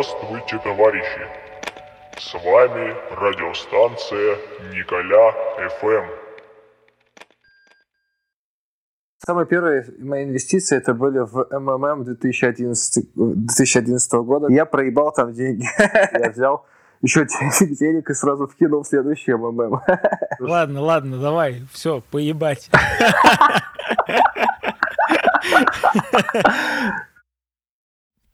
Здравствуйте, товарищи! С вами радиостанция Николя ФМ. Самые первые мои инвестиции это были в МММ 2011, 2011 года. Я проебал там деньги. Я взял еще денег и сразу вкинул в следующий МММ. Ладно, ладно, давай, все, поебать.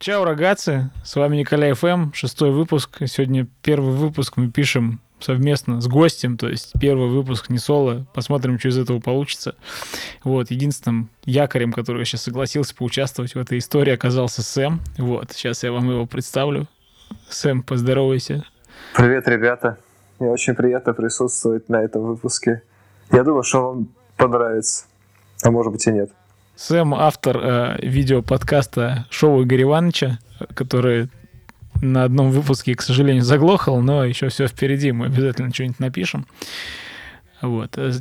Чао, рогатцы, с вами Николай ФМ, шестой выпуск. Сегодня первый выпуск мы пишем совместно с гостем, то есть первый выпуск не соло. Посмотрим, что из этого получится. Вот, единственным якорем, который сейчас согласился поучаствовать в этой истории, оказался Сэм. Вот, сейчас я вам его представлю. Сэм, поздоровайся. Привет, ребята. Мне очень приятно присутствовать на этом выпуске. Я думаю, что вам понравится. А может быть и нет. Сэм автор э, видеоподкаста шоу Игоря Ивановича, который на одном выпуске, к сожалению, заглохал, но еще все впереди, мы обязательно что-нибудь напишем. Вот. Э,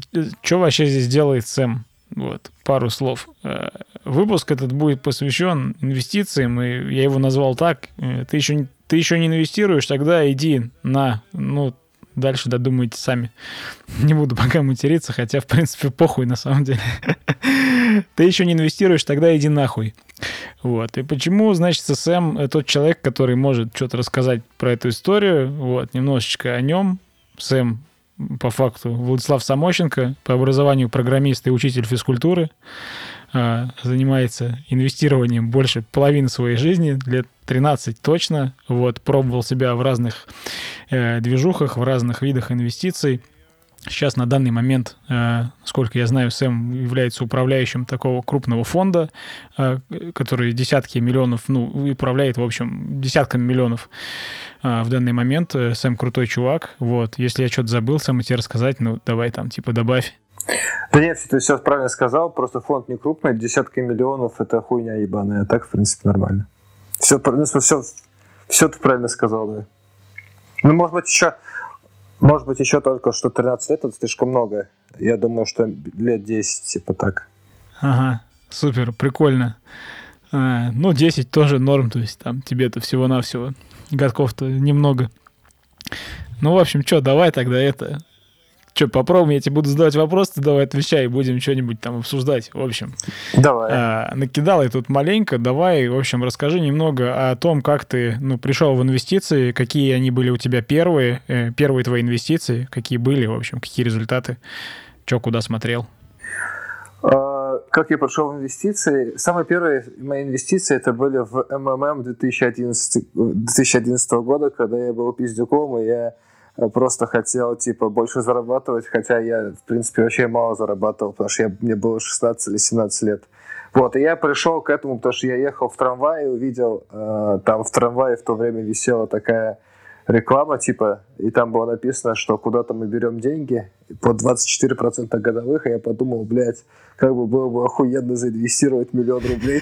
что вообще здесь делает Сэм? Вот, пару слов. Э, выпуск этот будет посвящен инвестициям, и я его назвал так. Э, ты еще, ты еще не инвестируешь, тогда иди на, ну, Дальше додумайте сами. Не буду пока материться, хотя, в принципе, похуй на самом деле. Ты еще не инвестируешь, тогда иди нахуй. Вот. И почему, значит, Сэм тот человек, который может что-то рассказать про эту историю, вот, немножечко о нем. Сэм по факту Владислав Самощенко, по образованию программист и учитель физкультуры. А, занимается инвестированием больше половины своей жизни, лет 13 точно. Вот, пробовал себя в разных э, движухах, в разных видах инвестиций. Сейчас на данный момент, э, сколько я знаю, Сэм является управляющим такого крупного фонда, э, который десятки миллионов, ну, управляет, в общем, десятками миллионов э, в данный момент. Э, Сэм крутой чувак. Вот, если я что-то забыл, Сэм, тебе рассказать, ну, давай там, типа, добавь. Да нет, ты все правильно сказал, просто фонд не крупный, десятки миллионов это хуйня ебаная, а так, в принципе, нормально. Все, ну, все, все ты правильно сказал, да. Ну, может быть, еще, может быть, еще только что 13 лет это слишком много. Я думаю, что лет 10, типа так. Ага, супер, прикольно. А, ну, 10 тоже норм, то есть там тебе-то всего-навсего годков-то немного. Ну, в общем, что, давай тогда это Че, попробуем, я тебе буду задавать вопросы, ты давай отвечай, будем что-нибудь там обсуждать, в общем. Давай. А, накидал я тут маленько, давай, в общем, расскажи немного о том, как ты, ну, пришел в инвестиции, какие они были у тебя первые, э, первые твои инвестиции, какие были, в общем, какие результаты, что, куда смотрел. А, как я пришел в инвестиции? Самые первые мои инвестиции это были в МММ 2011, 2011 года, когда я был пиздюком, и я просто хотел, типа, больше зарабатывать, хотя я, в принципе, вообще мало зарабатывал, потому что я, мне было 16 или 17 лет. Вот, и я пришел к этому, потому что я ехал в трамвае, увидел, э, там в трамвае в то время висела такая реклама, типа, и там было написано, что куда-то мы берем деньги по 24% годовых, и я подумал, блядь, как бы было бы охуенно заинвестировать миллион рублей,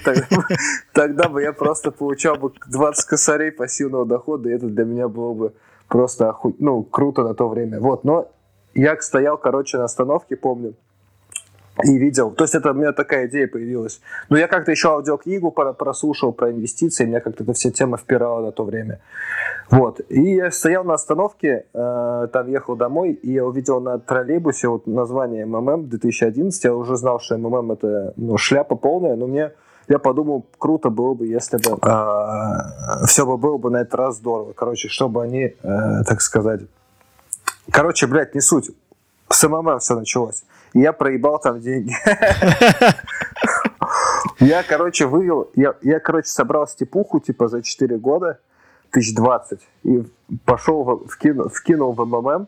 тогда бы я просто получал бы 20 косарей пассивного дохода, и это для меня было бы просто оху... ну, круто на то время. Вот, но я стоял, короче, на остановке, помню, и видел. То есть это у меня такая идея появилась. Но я как-то еще аудиокнигу прослушал про инвестиции, меня как-то эта вся тема впирала на то время. Вот. И я стоял на остановке, э, там ехал домой, и я увидел на троллейбусе вот название МММ 2011. Я уже знал, что МММ это ну, шляпа полная, но мне я подумал, круто было бы, если бы э, все бы было бы на этот раз здорово. Короче, чтобы они, э, так сказать... Короче, блядь, не суть. С МММ все началось. И я проебал там деньги. Я, короче, вывел... Я, короче, собрал степуху, типа, за 4 года, тысяч двадцать, и пошел, вкинул, в МММ,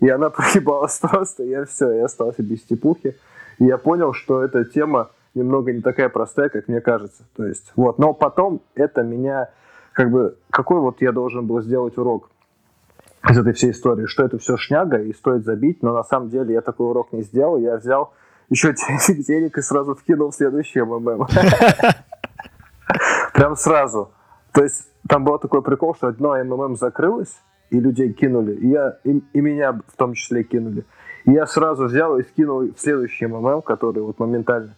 и она проебалась просто, я все, я остался без степухи. И я понял, что эта тема немного не такая простая, как мне кажется. То есть, вот. Но потом это меня, как бы, какой вот я должен был сделать урок из этой всей истории, что это все шняга и стоит забить, но на самом деле я такой урок не сделал, я взял еще денег и сразу вкинул в следующий МММ. Прям сразу. То есть там был такой прикол, что одно МММ закрылось, и людей кинули, и, я, и, и меня в том числе кинули. И я сразу взял и скинул в следующий МММ, который вот моментально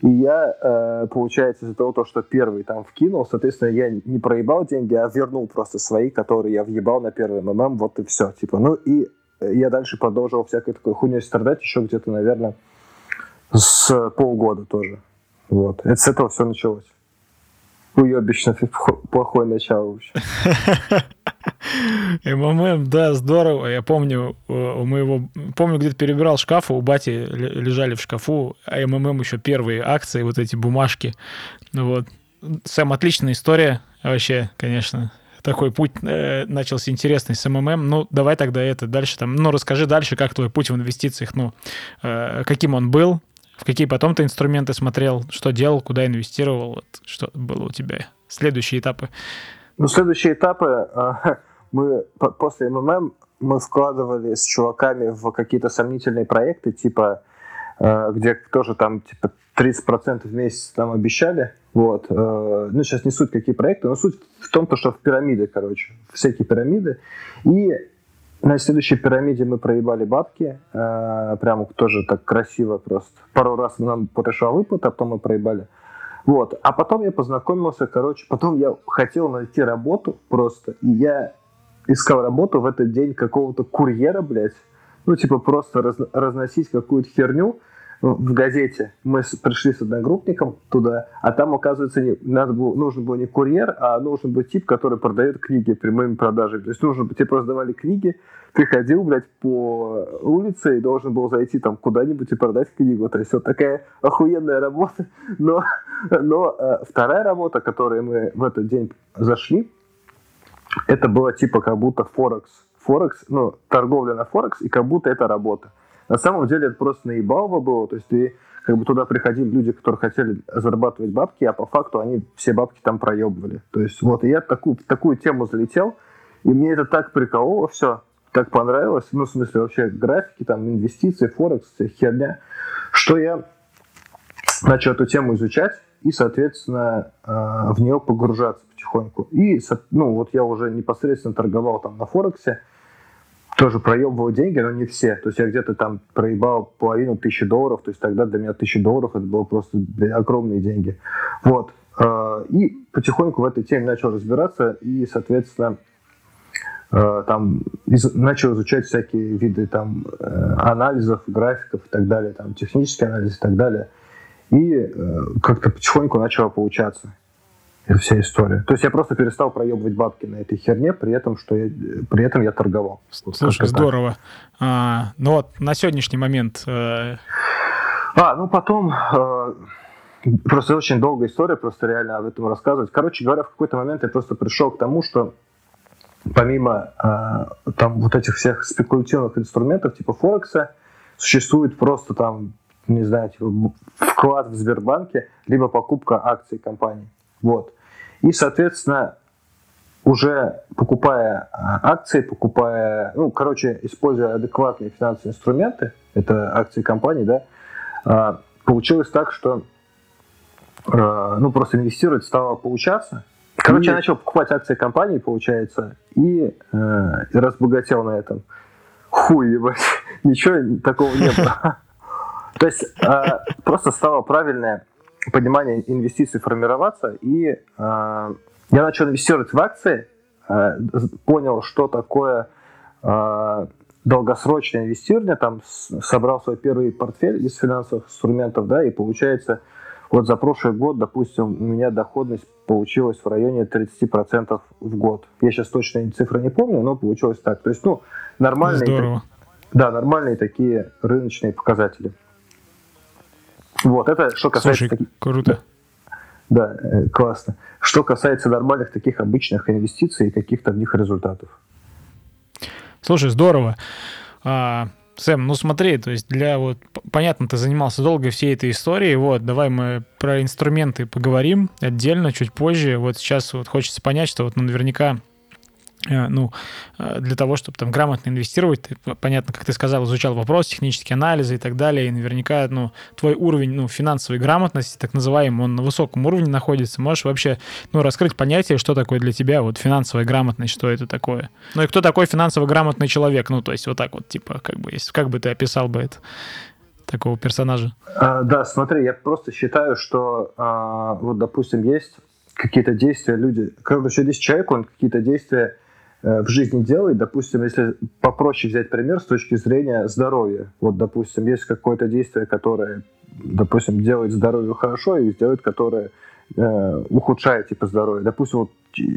И я, э, получается, из-за того, что первый там вкинул, соответственно, я не проебал деньги, а вернул просто свои, которые я въебал на первый МММ, вот и все. Типа, ну и я дальше продолжил всякой такой хуйней страдать еще где-то, наверное, с полгода тоже. Вот. Это с этого все началось. Уебищно плохое начало вообще. МММ, да, здорово. Я помню, у моего... Помню, где-то перебирал шкаф, у бати лежали в шкафу, а МММ еще первые акции, вот эти бумажки. Вот. Сэм, отличная история вообще, конечно. Такой путь э, начался интересный с МММ. Ну, давай тогда это дальше там... Ну, расскажи дальше, как твой путь в инвестициях, ну, э, каким он был, в какие потом ты инструменты смотрел, что делал, куда инвестировал, вот, что было у тебя? Следующие этапы. Ну, следующие этапы а, мы после МММ мы вкладывали с чуваками в какие-то сомнительные проекты, типа а, где тоже там типа 30% в месяц нам обещали. Вот. А, ну, сейчас не суть какие проекты, но суть в том, что в пирамиды, короче, всякие пирамиды. И на следующей пирамиде мы проебали бабки, э, прям тоже так красиво просто. Пару раз нам пришла выплата, а потом мы проебали. Вот. А потом я познакомился, короче, потом я хотел найти работу просто, и я искал работу в этот день какого-то курьера, блядь, ну, типа просто раз, разносить какую-то херню, в газете мы пришли с одногруппником туда, а там, оказывается, не, надо было, нужен был не курьер, а нужен был тип, который продает книги прямыми продажами. То есть нужно, тебе просто давали книги, ты ходил, блядь, по улице и должен был зайти там куда-нибудь и продать книгу. То есть вот такая охуенная работа. Но, но э, вторая работа, которой мы в этот день зашли, это было типа как будто Форекс. Форекс, ну, торговля на Форекс, и как будто это работа. На самом деле это просто наебалово было, то есть ты как бы туда приходили люди, которые хотели зарабатывать бабки, а по факту они все бабки там проебывали. То есть вот, и я такую, такую тему залетел, и мне это так прикололо все, так понравилось, ну, в смысле, вообще графики, там, инвестиции, форекс, херня, что я начал эту тему изучать и, соответственно, э, в нее погружаться потихоньку. И, ну, вот я уже непосредственно торговал там на Форексе, тоже проебывал деньги, но не все. То есть я где-то там проебал половину тысячи долларов, то есть тогда для меня тысяча долларов это было просто огромные деньги. Вот. Э, и потихоньку в этой теме начал разбираться и, соответственно, э, там начал изучать всякие виды там э, анализов, графиков и так далее, там технический анализ и так далее. И как-то потихоньку начало получаться вся история. То есть я просто перестал проебывать бабки на этой херне, при этом, что я, при этом я торговал. Слушай, здорово. А, ну вот на сегодняшний момент... Э... А, ну потом... Э, просто очень долгая история, просто реально об этом рассказывать. Короче говоря, в какой-то момент я просто пришел к тому, что помимо э, там вот этих всех спекулятивных инструментов типа Форекса, существует просто там, не знаю, типа вклад в Сбербанке, либо покупка акций компании. Вот. И, соответственно, уже покупая а, акции, покупая, ну, короче, используя адекватные финансовые инструменты, это акции компании, да, а, получилось так, что а, ну, просто инвестировать стало получаться. Короче, и... я начал покупать акции компании, получается, и, э, и разбогател на этом. Хуй, ебать, ничего такого не было. То есть просто стало правильное понимание инвестиций формироваться, и э, я начал инвестировать в акции, э, понял, что такое э, долгосрочное инвестирование, там собрал свой первый портфель из финансовых инструментов, да, и получается, вот за прошлый год, допустим, у меня доходность получилась в районе 30% в год. Я сейчас точно цифры не помню, но получилось так. То есть, ну, нормальные... Здорово. Да, нормальные такие рыночные показатели. Вот, это что касается... Слушай, таких... круто. Да, э, классно. Что касается нормальных таких обычных инвестиций и каких-то в них результатов. Слушай, здорово. А, Сэм, ну смотри, то есть для вот, понятно, ты занимался долго всей этой историей, вот, давай мы про инструменты поговорим отдельно, чуть позже. Вот сейчас вот хочется понять, что вот ну, наверняка ну, э, для того, чтобы там грамотно инвестировать, ты, понятно, как ты сказал, изучал вопрос, технические анализы и так далее, и наверняка, ну, твой уровень, ну, финансовой грамотности, так называемый, он на высоком уровне находится. Можешь вообще, ну, раскрыть понятие, что такое для тебя вот финансовая грамотность, что это такое? Ну, и кто такой финансово грамотный человек? Ну, то есть вот так вот, типа, как бы, если, как бы ты описал бы это? такого персонажа? А, да, смотри, я просто считаю, что а, вот, допустим, есть какие-то действия люди, короче, здесь человек, он какие-то действия э, в жизни делает, допустим, если попроще взять пример с точки зрения здоровья. Вот, допустим, есть какое-то действие, которое, допустим, делает здоровье хорошо, и делает, которое э, ухудшает типа здоровье. Допустим, вот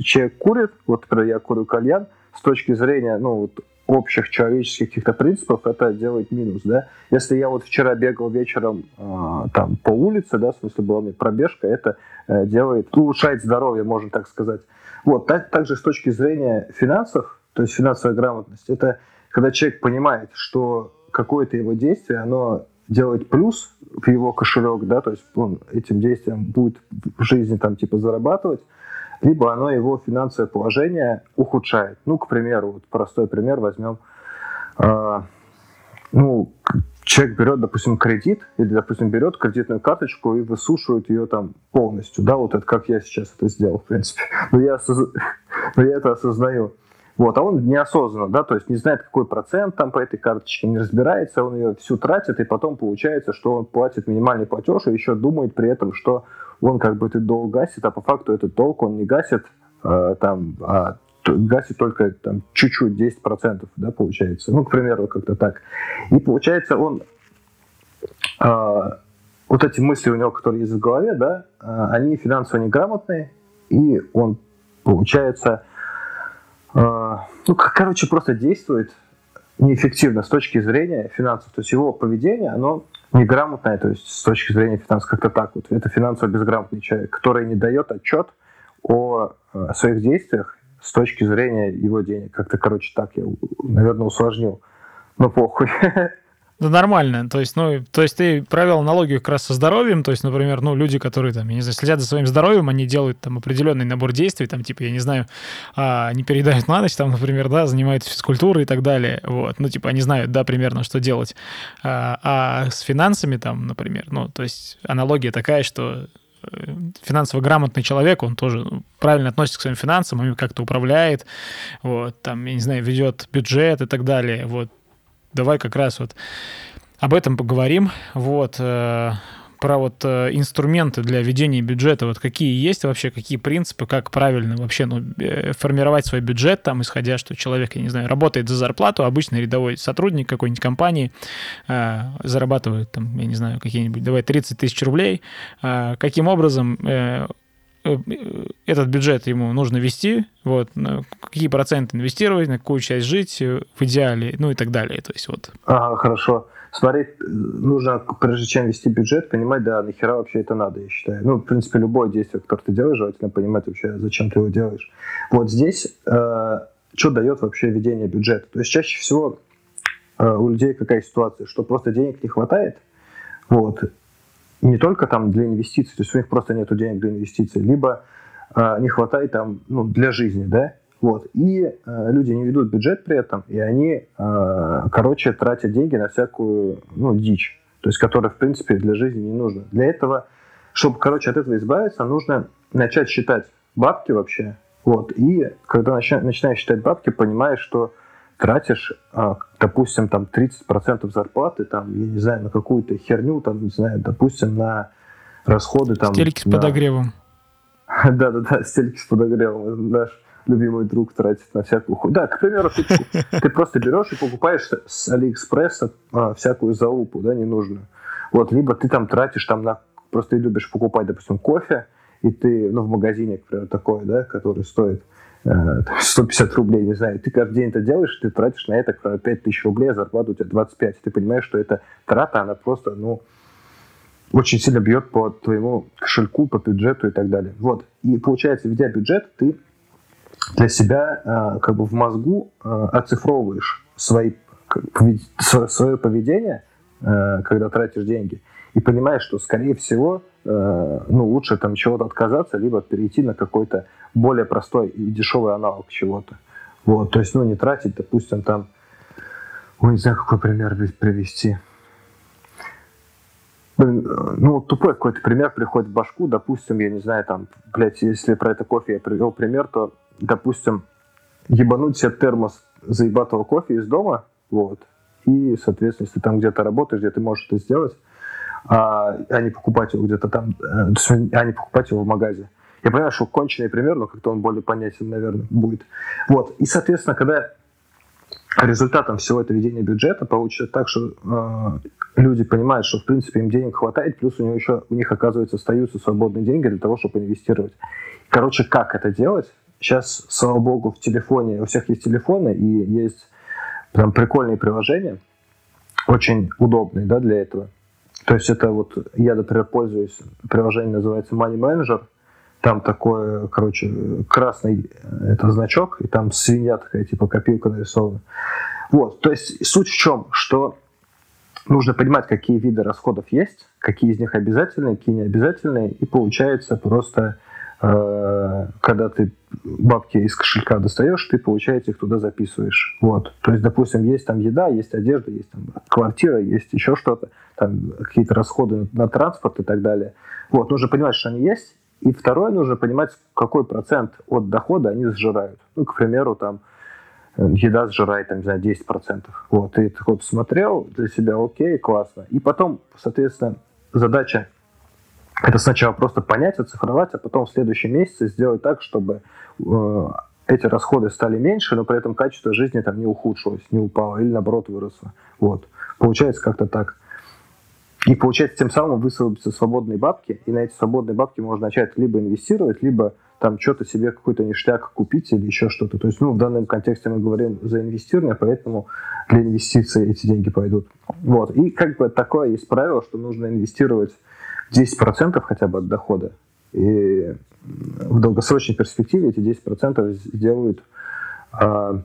человек курит, вот, например, я курю кальян, с точки зрения, ну, вот, общих человеческих каких-то принципов это делает минус, да. Если я вот вчера бегал вечером э, там по улице, да, в смысле была у меня пробежка, это э, делает, улучшает здоровье, можно так сказать. Вот, так, также с точки зрения финансов, то есть финансовая грамотность, это когда человек понимает, что какое-то его действие, оно делает плюс в его кошелек, да, то есть он этим действием будет в жизни там типа зарабатывать, либо оно его финансовое положение ухудшает. Ну, к примеру, вот простой пример возьмем. Э, ну, человек берет, допустим, кредит, или, допустим, берет кредитную карточку и высушивает ее там полностью, да, вот это как я сейчас это сделал, в принципе. Но я, осоз... Но я это осознаю. Вот, а он неосознанно, да, то есть не знает, какой процент там по этой карточке, не разбирается, он ее всю тратит, и потом получается, что он платит минимальный платеж, и еще думает при этом, что он как бы этот долг гасит, а по факту этот долг он не гасит, э, там, а гасит только там чуть-чуть, 10%, да, получается. Ну, к примеру, как-то так. И получается, он э, вот эти мысли у него, которые есть в голове, да, э, они финансово неграмотные, и он, получается, э, ну, короче, просто действует неэффективно с точки зрения финансов. То есть его поведение, оно неграмотное, то есть с точки зрения финансов, как-то так вот. Это финансово безграмотный человек, который не дает отчет о, о своих действиях с точки зрения его денег. Как-то, короче, так я, наверное, усложнил. Но похуй. Да нормально. То есть, ну, то есть ты провел аналогию как раз со здоровьем. То есть, например, ну, люди, которые там, я не знаю, следят за своим здоровьем, они делают там определенный набор действий, там, типа, я не знаю, а, не передают на ночь, там, например, да, занимаются физкультурой и так далее. Вот. Ну, типа, они знают, да, примерно, что делать. А, а с финансами там, например, ну, то есть аналогия такая, что финансово грамотный человек, он тоже правильно относится к своим финансам, ими как-то управляет, вот, там, я не знаю, ведет бюджет и так далее, вот, давай как раз вот об этом поговорим. Вот э, про вот э, инструменты для ведения бюджета, вот какие есть вообще, какие принципы, как правильно вообще ну, э, формировать свой бюджет, там, исходя, что человек, я не знаю, работает за зарплату, обычный рядовой сотрудник какой-нибудь компании э, зарабатывает, там, я не знаю, какие-нибудь, давай, 30 тысяч рублей, э, каким образом э, Э, этот бюджет ему нужно вести, вот, какие проценты инвестировать, на какую часть жить в идеале, ну и так далее. То есть вот. Ага, хорошо. Смотреть, э, нужно, прежде чем вести бюджет, понимать, да, нахера вообще это надо, я считаю. Ну, в принципе, любое действие, которое ты делаешь, желательно понимать вообще, зачем ты его делаешь. Вот здесь э, что дает вообще ведение бюджета? То есть чаще всего э, у людей какая ситуация, что просто денег не хватает, вот, не только там для инвестиций, то есть у них просто нет денег для инвестиций, либо э, не хватает там ну, для жизни, да, вот. И э, люди не ведут бюджет при этом, и они, э, короче, тратят деньги на всякую, ну, дичь, то есть которая, в принципе, для жизни не нужна. Для этого, чтобы, короче, от этого избавиться, нужно начать считать бабки вообще, вот. И когда начинаешь считать бабки, понимаешь, что тратишь, а, допустим, там 30% зарплаты, там, я не знаю, на какую-то херню, там, не знаю, допустим, на расходы там... Стельки с на... подогревом. Да-да-да, стельки с подогревом. Наш любимый друг тратит на всякую хуйню. Да, к примеру, ты, ты просто берешь и покупаешь с Алиэкспресса а, всякую залупу, да, ненужную. Вот, либо ты там тратишь там на... Просто любишь покупать, допустим, кофе, и ты, ну, в магазине, к примеру, такой, да, который стоит 150 рублей, не знаю, ты каждый день это делаешь, ты тратишь на это 5 тысяч рублей, а зарплата у тебя 25. Ты понимаешь, что эта трата, она просто, ну, очень сильно бьет по твоему кошельку, по бюджету и так далее. Вот. И получается, ведя бюджет, ты для себя э, как бы в мозгу э, оцифровываешь свои, свое поведение, э, когда тратишь деньги, и понимаешь, что, скорее всего, ну, лучше там чего-то отказаться, либо перейти на какой-то более простой и дешевый аналог чего-то. Вот, то есть, ну, не тратить, допустим, там, ой, не знаю, какой пример привести. Блин, ну, тупой какой-то пример приходит в башку, допустим, я не знаю, там, блядь, если про это кофе я привел пример, то, допустим, ебануть себе термос заебатого кофе из дома, вот, и, соответственно, если там где-то работаешь, где ты можешь это сделать, а, а не покупать его где-то там, э, а не покупать его в магазе. Я понимаю, что конченый пример, но как-то он более понятен, наверное, будет. Вот. И, соответственно, когда результатом всего этого ведения бюджета получится так, что э, люди понимают, что в принципе им денег хватает, плюс у, него еще, у них, оказывается, остаются свободные деньги для того, чтобы инвестировать. Короче, как это делать? Сейчас, слава богу, в телефоне, у всех есть телефоны и есть прям прикольные приложения, очень удобные да, для этого. То есть это вот, я, например, пользуюсь, приложение называется Money Manager, там такой, короче, красный э, это значок, и там свинья такая, типа копилка нарисована. Вот, то есть суть в чем, что нужно понимать, какие виды расходов есть, какие из них обязательные, какие не обязательные, и получается просто, когда ты бабки из кошелька достаешь, ты, получается, их туда записываешь. Вот. То есть, допустим, есть там еда, есть одежда, есть там квартира, есть еще что-то, там какие-то расходы на транспорт и так далее. Вот, нужно понимать, что они есть, и второе, нужно понимать, какой процент от дохода они сжирают. Ну, к примеру, там, э, еда сжирает, там, не знаю, 10%. Вот, и ты такой посмотрел для себя, окей, классно. И потом, соответственно, задача это сначала просто понять, оцифровать, а потом в следующем месяце сделать так, чтобы э, эти расходы стали меньше, но при этом качество жизни там не ухудшилось, не упало или наоборот выросло. Вот. Получается как-то так. И получается, тем самым высвободятся свободные бабки, и на эти свободные бабки можно начать либо инвестировать, либо там что-то себе какой-то ништяк купить или еще что-то. То есть, ну, в данном контексте мы говорим за инвестирование, поэтому для инвестиций эти деньги пойдут. Вот. И как бы такое есть правило, что нужно инвестировать 10% хотя бы от дохода. И в долгосрочной перспективе эти 10% сделают а,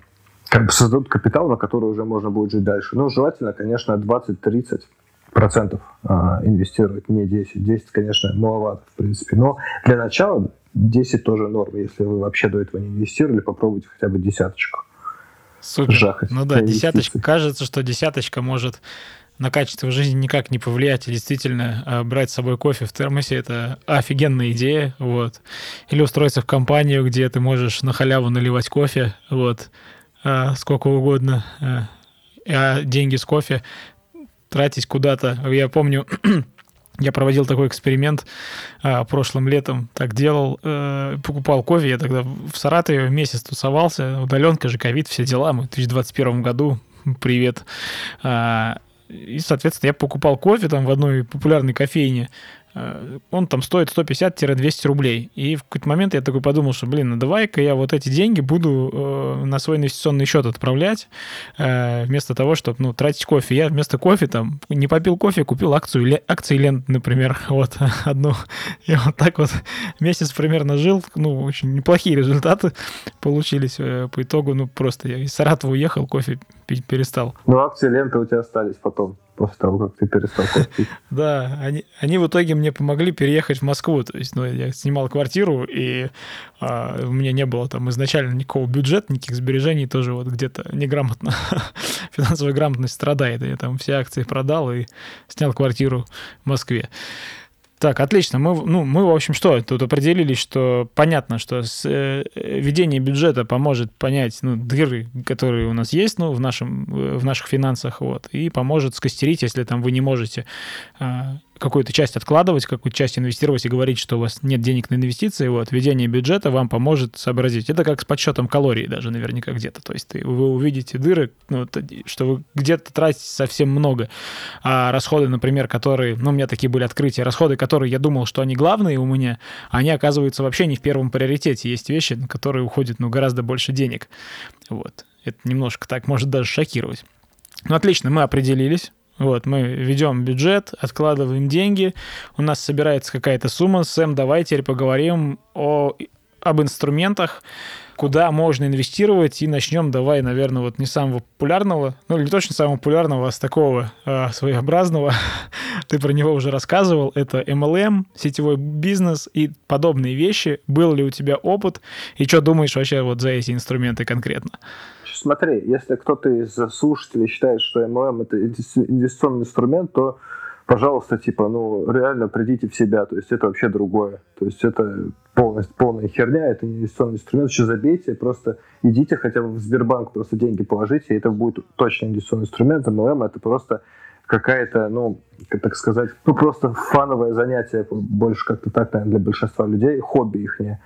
как бы создадут капитал, на который уже можно будет жить дальше. Но желательно, конечно, 20-30 процентов а, инвестировать, не 10. 10, конечно, маловато, в принципе. Но для начала 10 тоже норма. Если вы вообще до этого не инвестировали, попробуйте хотя бы десяточку. Супер. Жахать ну да, десяточка. Кажется, что десяточка может на качество жизни никак не повлиять. И действительно, а, брать с собой кофе в термосе — это офигенная идея. Вот. Или устроиться в компанию, где ты можешь на халяву наливать кофе, вот, а, сколько угодно, а деньги с кофе тратить куда-то. Я помню, я проводил такой эксперимент а, прошлым летом, так делал, э, покупал кофе, я тогда в Саратове месяц тусовался, удаленка же, ковид, все дела, мы в 2021 году, привет. А, и, соответственно, я покупал кофе там в одной популярной кофейне, он там стоит 150-200 рублей. И в какой-то момент я такой подумал, что, блин, ну давай-ка я вот эти деньги буду э, на свой инвестиционный счет отправлять, э, вместо того, чтобы, ну, тратить кофе. Я вместо кофе там не попил кофе, купил акцию, акции лент, например, вот одну. И вот так вот месяц примерно жил, ну, очень неплохие результаты получились по итогу, ну, просто я из Саратова уехал, кофе пить перестал. Ну, акции ленты у тебя остались потом после того, как ты перестал платить. Да, они, они в итоге мне помогли переехать в Москву. То есть, ну, я снимал квартиру, и а, у меня не было там изначально никакого бюджета, никаких сбережений, тоже вот где-то неграмотно, финансовая грамотность страдает. Я там все акции продал и снял квартиру в Москве. Так, отлично. Мы, ну, мы, в общем, что, тут определились, что понятно, что с, э, ведение бюджета поможет понять ну, дыры, которые у нас есть ну, в, нашем, в наших финансах, вот, и поможет скостерить, если там вы не можете э, какую-то часть откладывать, какую-то часть инвестировать и говорить, что у вас нет денег на инвестиции, вот, введение бюджета вам поможет сообразить. Это как с подсчетом калорий даже наверняка где-то. То есть вы увидите дыры, ну, что вы где-то тратите совсем много. А расходы, например, которые, ну, у меня такие были открытия, расходы, которые я думал, что они главные у меня, они оказываются вообще не в первом приоритете. Есть вещи, на которые уходит, ну, гораздо больше денег. Вот. Это немножко так может даже шокировать. Ну, отлично, мы определились. Вот, мы ведем бюджет, откладываем деньги, у нас собирается какая-то сумма. Сэм, давай теперь поговорим о, об инструментах, куда можно инвестировать, и начнем, давай, наверное, вот не самого популярного, ну, не точно самого популярного, а с такого э, своеобразного. Ты про него уже рассказывал. Это MLM, сетевой бизнес и подобные вещи. Был ли у тебя опыт, и что думаешь вообще вот за эти инструменты конкретно? Смотри, если кто-то из слушателей считает, что MLM это инвестиционный инструмент, то пожалуйста, типа, ну, реально придите в себя, то есть это вообще другое. То есть это полностью полная херня, это не инвестиционный инструмент, еще забейте, просто идите хотя бы в Сбербанк, просто деньги положите, и это будет точно инвестиционный инструмент. MLM это просто какая-то, ну, так сказать, ну, просто фановое занятие, больше как-то так, наверное, для большинства людей, хобби их не.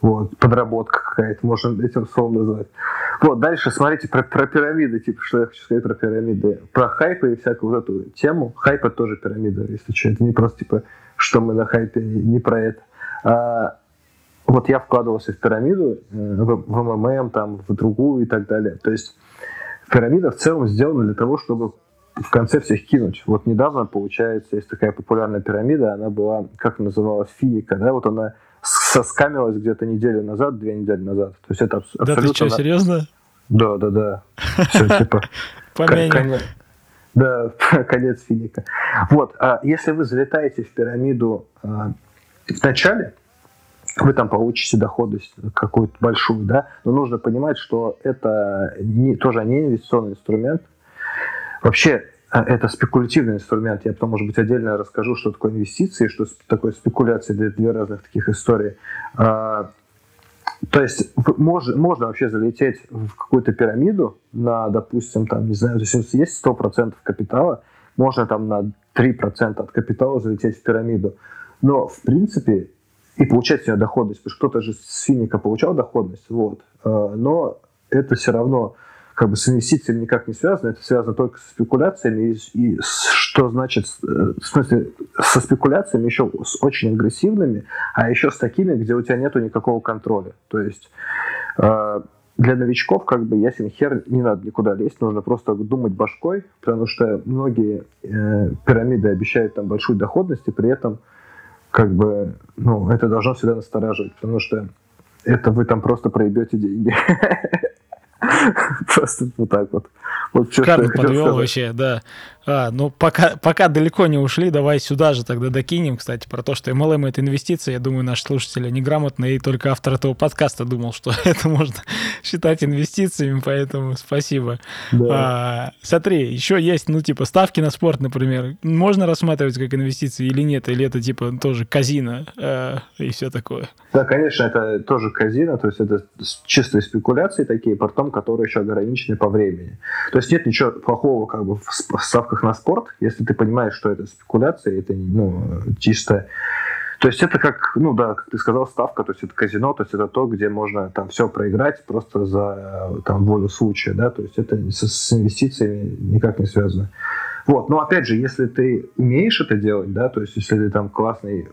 Вот, подработка какая-то, можно этим словом назвать. Вот, дальше смотрите про, про пирамиды, типа, что я хочу сказать про пирамиды. Про хайпы и всякую вот эту тему. Хайп это тоже пирамида, если что. Это не просто, типа, что мы на хайпе, не, не про это. А, вот я вкладывался в пирамиду, э, в, в МММ, там, в другую и так далее. То есть пирамида в целом сделана для того, чтобы в конце всех кинуть. Вот недавно, получается, есть такая популярная пирамида, она была, как называлась, финика, да, вот она соскамилась где-то неделю назад, две недели назад. То есть это абсолютно... Да ты что, серьезно? Да, да, да. Все, типа... Конец, да, конец финика. Вот, а если вы залетаете в пирамиду а, в начале, вы там получите доходность какую-то большую, да, но нужно понимать, что это не, тоже не инвестиционный инструмент. Вообще, это спекулятивный инструмент. Я потом, может быть, отдельно расскажу, что такое инвестиции, что такое спекуляция, две, две разных таких истории. А, то есть можно, можно вообще залететь в какую-то пирамиду на, допустим, там, не знаю, есть есть 100% капитала, можно там на 3% от капитала залететь в пирамиду. Но, в принципе, и получать с нее доходность, потому что кто-то же с финика получал доходность, вот. А, но это все равно как бы с инвестициями никак не связано, это связано только со спекуляциями, и, и что значит, э, в смысле, со спекуляциями еще с очень агрессивными, а еще с такими, где у тебя нету никакого контроля. То есть э, для новичков, как бы, ясен хер, не надо никуда лезть, нужно просто думать башкой, потому что многие э, пирамиды обещают там большую доходность, и при этом, как бы, ну, это должно всегда настораживать, потому что это вы там просто проебете деньги. Просто вот так вот. Вот все, Карл подвел вообще, да. А, ну, пока, пока далеко не ушли, давай сюда же тогда докинем, кстати, про то, что MLM — это инвестиция. Я думаю, наши слушатели неграмотные, и только автор этого подкаста думал, что это можно считать инвестициями, поэтому спасибо. Да. А, смотри, еще есть, ну, типа, ставки на спорт, например. Можно рассматривать как инвестиции или нет? Или это, типа, тоже казино э, и все такое? Да, конечно, это тоже казино, то есть это чистые спекуляции такие, потом, которые еще ограничены по времени. То есть нет ничего плохого как бы в ставках на спорт, если ты понимаешь, что это спекуляция, это ну, чисто... То есть это как, ну да, как ты сказал, ставка, то есть это казино, то есть это то, где можно там все проиграть просто за там волю случая, да, то есть это с, с инвестициями никак не связано. Вот, но опять же, если ты умеешь это делать, да, то есть если ты там классный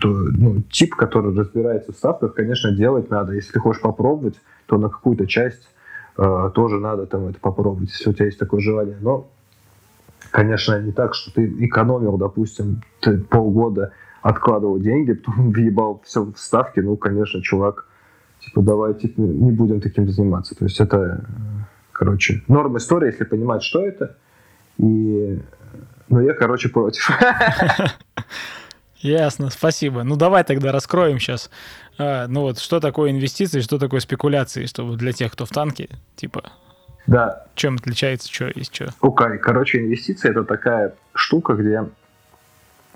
то, ну, тип, который разбирается в ставках, конечно, делать надо. Если ты хочешь попробовать, то на какую-то часть э, тоже надо там это попробовать, если у тебя есть такое желание. Но, конечно, не так, что ты экономил, допустим, ты полгода откладывал деньги, потом въебал все в ставки, ну, конечно, чувак, типа, давай типа, не будем таким заниматься. То есть это, короче, норм истории, если понимать, что это. И, ну, я, короче, против. Ясно, спасибо. Ну давай тогда раскроем сейчас, а, ну вот что такое инвестиции, что такое спекуляции, чтобы для тех, кто в танке, типа, да. чем отличается, что есть что. Окей, okay. короче, инвестиции это такая штука, где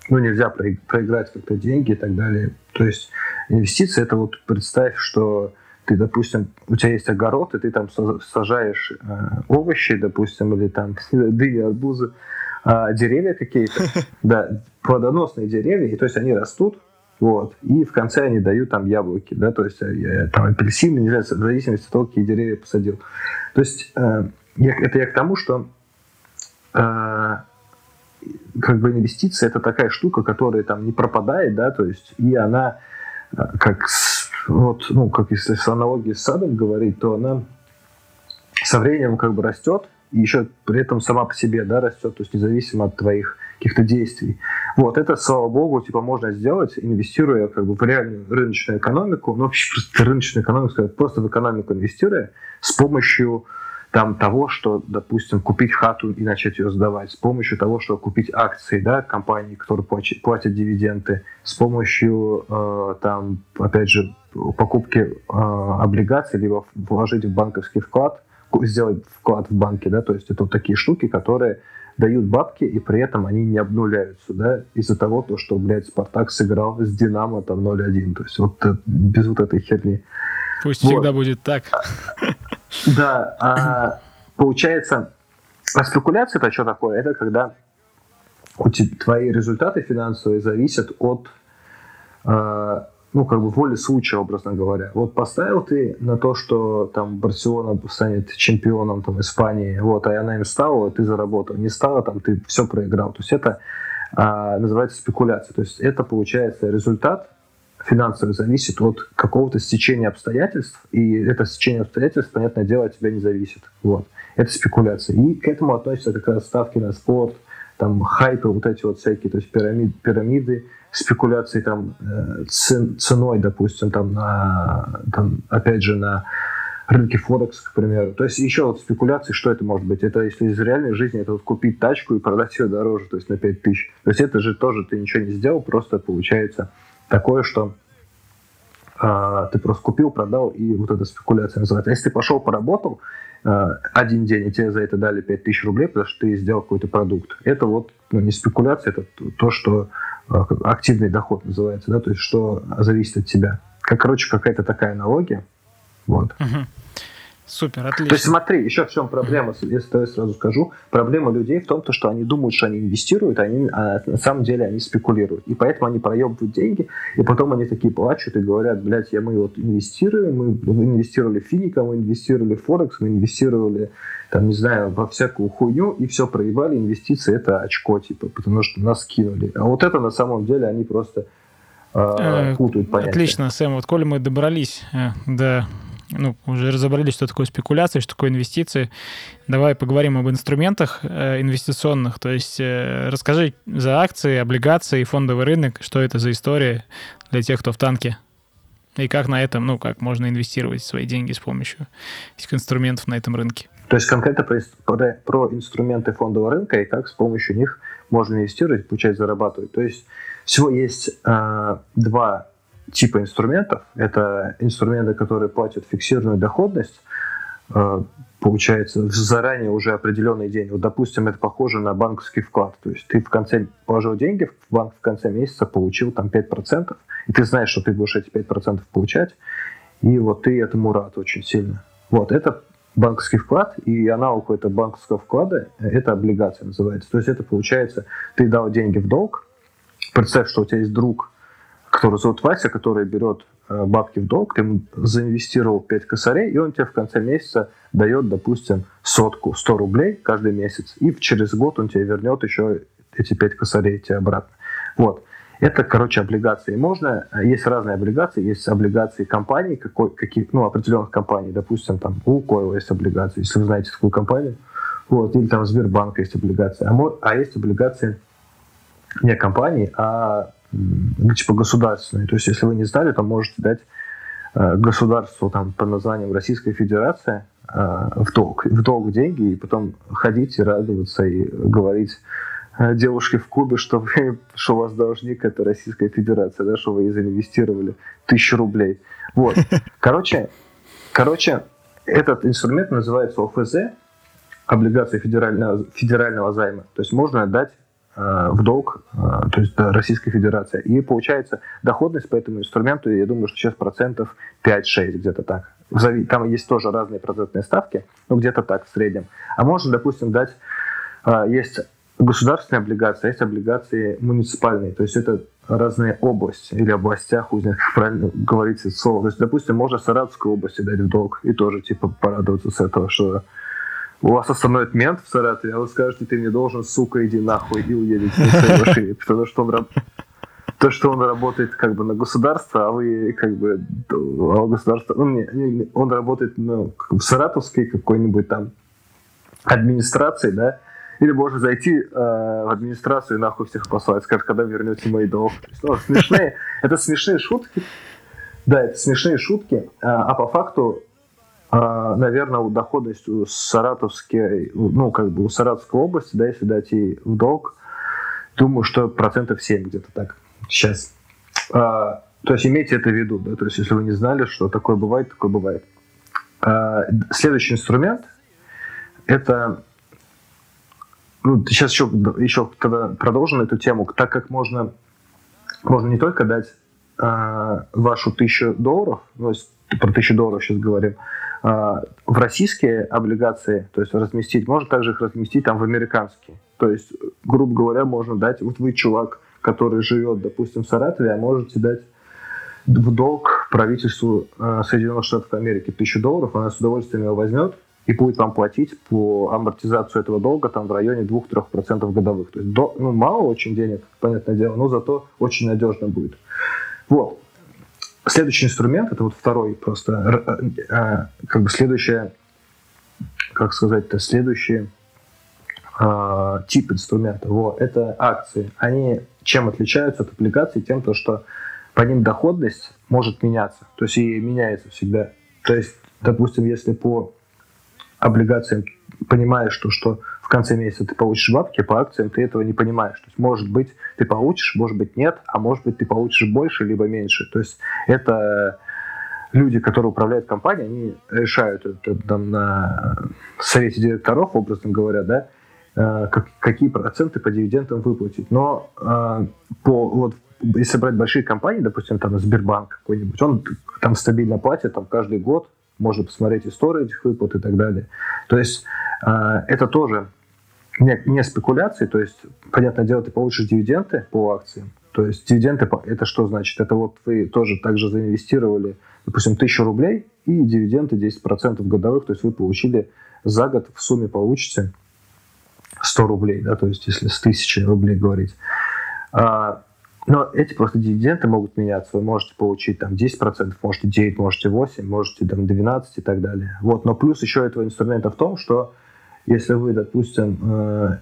ну, нельзя проиграть как-то деньги и так далее. То есть инвестиции это вот представь, что ты, допустим, у тебя есть огород, и ты там сажаешь э, овощи, допустим, или там дыни, арбузы, а, деревья какие-то, да, плодоносные деревья, и то есть они растут, вот, и в конце они дают там яблоки, да, то есть э, там апельсины, не знаю, в зависимости от того, какие деревья посадил. То есть э, я, это я к тому, что э, как бы инвестиция это такая штука, которая там не пропадает, да, то есть и она э, как с, вот, ну, как если с аналогией с садом говорить, то она со временем как бы растет, и еще при этом сама по себе да, растет, то есть независимо от твоих каких-то действий. Вот это, слава богу, типа можно сделать, инвестируя как бы в реальную рыночную экономику, ну вообще просто рыночную экономику, просто в экономику инвестируя с помощью там того, что, допустим, купить хату и начать ее сдавать, с помощью того, что купить акции, да, компании, которые платят, платят дивиденды, с помощью, э, там, опять же, покупки э, облигаций, либо вложить в банковский вклад – сделать вклад в банке, да, то есть это вот такие штуки, которые дают бабки, и при этом они не обнуляются, да, из-за того, то, что, блядь, Спартак сыграл с Динамо там 0-1. То есть вот без вот этой херни. Пусть вот. всегда будет так. Да, а получается, а спекуляция это что такое? Это когда у тебя, твои результаты финансовые зависят от э, ну, как бы воли случая, образно говоря. Вот поставил ты на то, что там Барселона станет чемпионом там, Испании, вот, а она им стала, ты заработал. Не стала, там, ты все проиграл. То есть это а, называется спекуляция. То есть это, получается, результат финансовый зависит от какого-то стечения обстоятельств, и это стечение обстоятельств, понятное дело, от тебя не зависит. Вот. Это спекуляция. И к этому относятся как раз ставки на спорт, там хайпы, вот эти вот всякие, то есть пирамид, пирамиды, спекуляции там э, ценой, допустим, там на, там, опять же, на рынке Форекс, к примеру. То есть еще вот спекуляции, что это может быть? Это если из реальной жизни, это вот купить тачку и продать ее дороже, то есть на 5 тысяч. То есть это же тоже ты ничего не сделал, просто получается такое, что ты просто купил, продал, и вот эта спекуляция называется. А если ты пошел, поработал э, один день, и тебе за это дали 5 тысяч рублей, потому что ты сделал какой-то продукт, это вот ну, не спекуляция, это то, что э, активный доход называется, да, то есть что зависит от тебя. Как, короче, какая-то такая аналогия. Вот. Угу. Супер, отлично. То есть смотри, еще в чем проблема, если я сразу скажу. Проблема людей в том, то, что они думают, что они инвестируют, а, они, а на самом деле они спекулируют. И поэтому они проебывают деньги, и потом они такие плачут и говорят, блядь, я, мы вот инвестируем, мы инвестировали в Финика, мы инвестировали в Форекс, мы инвестировали, там, не знаю, во всякую хуйню, и все проебали, инвестиции это очко, типа, потому что нас кинули. А вот это на самом деле они просто э, путают понятия. Отлично, Сэм, вот коли мы добрались э, до ну, уже разобрались, что такое спекуляция, что такое инвестиции. Давай поговорим об инструментах э, инвестиционных. То есть э, расскажи за акции, облигации, фондовый рынок, что это за история для тех, кто в танке. И как на этом, ну, как можно инвестировать свои деньги с помощью этих инструментов на этом рынке. То есть конкретно про, про, про инструменты фондового рынка и как с помощью них можно инвестировать, получать, зарабатывать. То есть всего есть э, два типа инструментов. Это инструменты, которые платят фиксированную доходность, э, получается, заранее уже определенный день. Вот, допустим, это похоже на банковский вклад. То есть ты в конце положил деньги, в банк в конце месяца получил там 5%, и ты знаешь, что ты будешь эти 5% получать, и вот ты этому рад очень сильно. Вот, это банковский вклад, и аналог этого банковского вклада – это облигация называется. То есть это получается, ты дал деньги в долг, представь, что у тебя есть друг – который зовут Вася, который берет э, бабки в долг, ты ему заинвестировал 5 косарей, и он тебе в конце месяца дает, допустим, сотку, 100 рублей каждый месяц, и через год он тебе вернет еще эти 5 косарей тебе обратно. Вот. Это, короче, облигации. Можно, э, есть разные облигации, есть облигации компаний, какой, каких, ну, определенных компаний, допустим, там у Лукойла есть облигации, если вы знаете такую компанию, вот, или там Сбербанка есть облигации, а, а есть облигации не компаний, а типа государственные. То есть, если вы не знали, то можете дать э, государству там по названием Российская Федерация э, в долг, в долг деньги, и потом ходить и радоваться и говорить э, девушке в клубе, что, вы, что у вас должник это Российская Федерация, да, что вы заинвестировали тысячу рублей. Вот. Короче, короче, этот инструмент называется ОФЗ, облигация федерального, федерального займа. То есть можно дать Э, в долг, э, то есть да, Российской Федерации. И получается доходность по этому инструменту, я думаю, что сейчас процентов 5-6 где-то так. Там есть тоже разные процентные ставки, но где-то так в среднем. А можно, допустим, дать, э, есть государственные облигации, а есть облигации муниципальные, то есть это разные области или областях, хуй знает, как правильно говорится слово. То есть, допустим, можно Саратовской области дать в долг и тоже типа порадоваться с этого, что у вас остановит мент в Саратове, а вы скажете, ты мне должен, сука, иди нахуй и уедете на машине, потому что он то, что он работает как бы на государство, а вы как бы а государство, ну, не, он работает ну, в саратовской какой-нибудь там администрации, да, или можно зайти э, в администрацию и нахуй всех послать, скажешь, когда вернете мои долг. Ну, смешные, это смешные шутки, да, это смешные шутки, а, а по факту наверное, у доходность у Саратовской, ну, как бы у Саратовской области, да, если дать ей в долг, думаю, что процентов 7 где-то так сейчас. А, то есть имейте это в виду, да, то есть если вы не знали, что такое бывает, такое бывает. А, следующий инструмент – это ну, сейчас еще, еще тогда продолжим эту тему, так как можно, можно не только дать э, вашу тысячу долларов, ну, про тысячу долларов сейчас говорим, э, в российские облигации, то есть разместить, можно также их разместить там в американские. То есть, грубо говоря, можно дать, вот вы чувак, который живет, допустим, в Саратове, а можете дать в долг правительству э, Соединенных Штатов Америки тысячу долларов, она с удовольствием его возьмет и будет вам платить по амортизацию этого долга там в районе 2-3% годовых. То есть до, ну, мало очень денег, понятное дело, но зато очень надежно будет. Вот. Следующий инструмент, это вот второй просто, э, э, как бы следующее, как сказать-то, следующий э, тип инструмента, вот, это акции. Они чем отличаются от облигаций? Тем, то, что по ним доходность может меняться, то есть и меняется всегда. То есть, допустим, если по облигациям понимаешь, что, что в конце месяца ты получишь бабки, по акциям ты этого не понимаешь. То есть, может быть, ты получишь, может быть, нет, а может быть, ты получишь больше, либо меньше. То есть, это люди, которые управляют компанией, они решают это там на совете директоров, образно говоря, да, э, как, какие проценты по дивидендам выплатить. Но э, по, вот, если брать большие компании, допустим, там Сбербанк какой-нибудь, он там стабильно платит там, каждый год можно посмотреть историю этих выплат и так далее. То есть э, это тоже не, не спекуляции, то есть, понятное дело, ты получишь дивиденды по акциям. То есть дивиденды, это что значит? Это вот вы тоже также заинвестировали, допустим, тысячу рублей и дивиденды 10% годовых, то есть вы получили за год в сумме получите 100 рублей, да, то есть если с тысячи рублей говорить. А, но эти просто дивиденды могут меняться. Вы можете получить там 10%, можете 9, можете 8, можете там 12 и так далее. Вот. Но плюс еще этого инструмента в том, что если вы, допустим, э,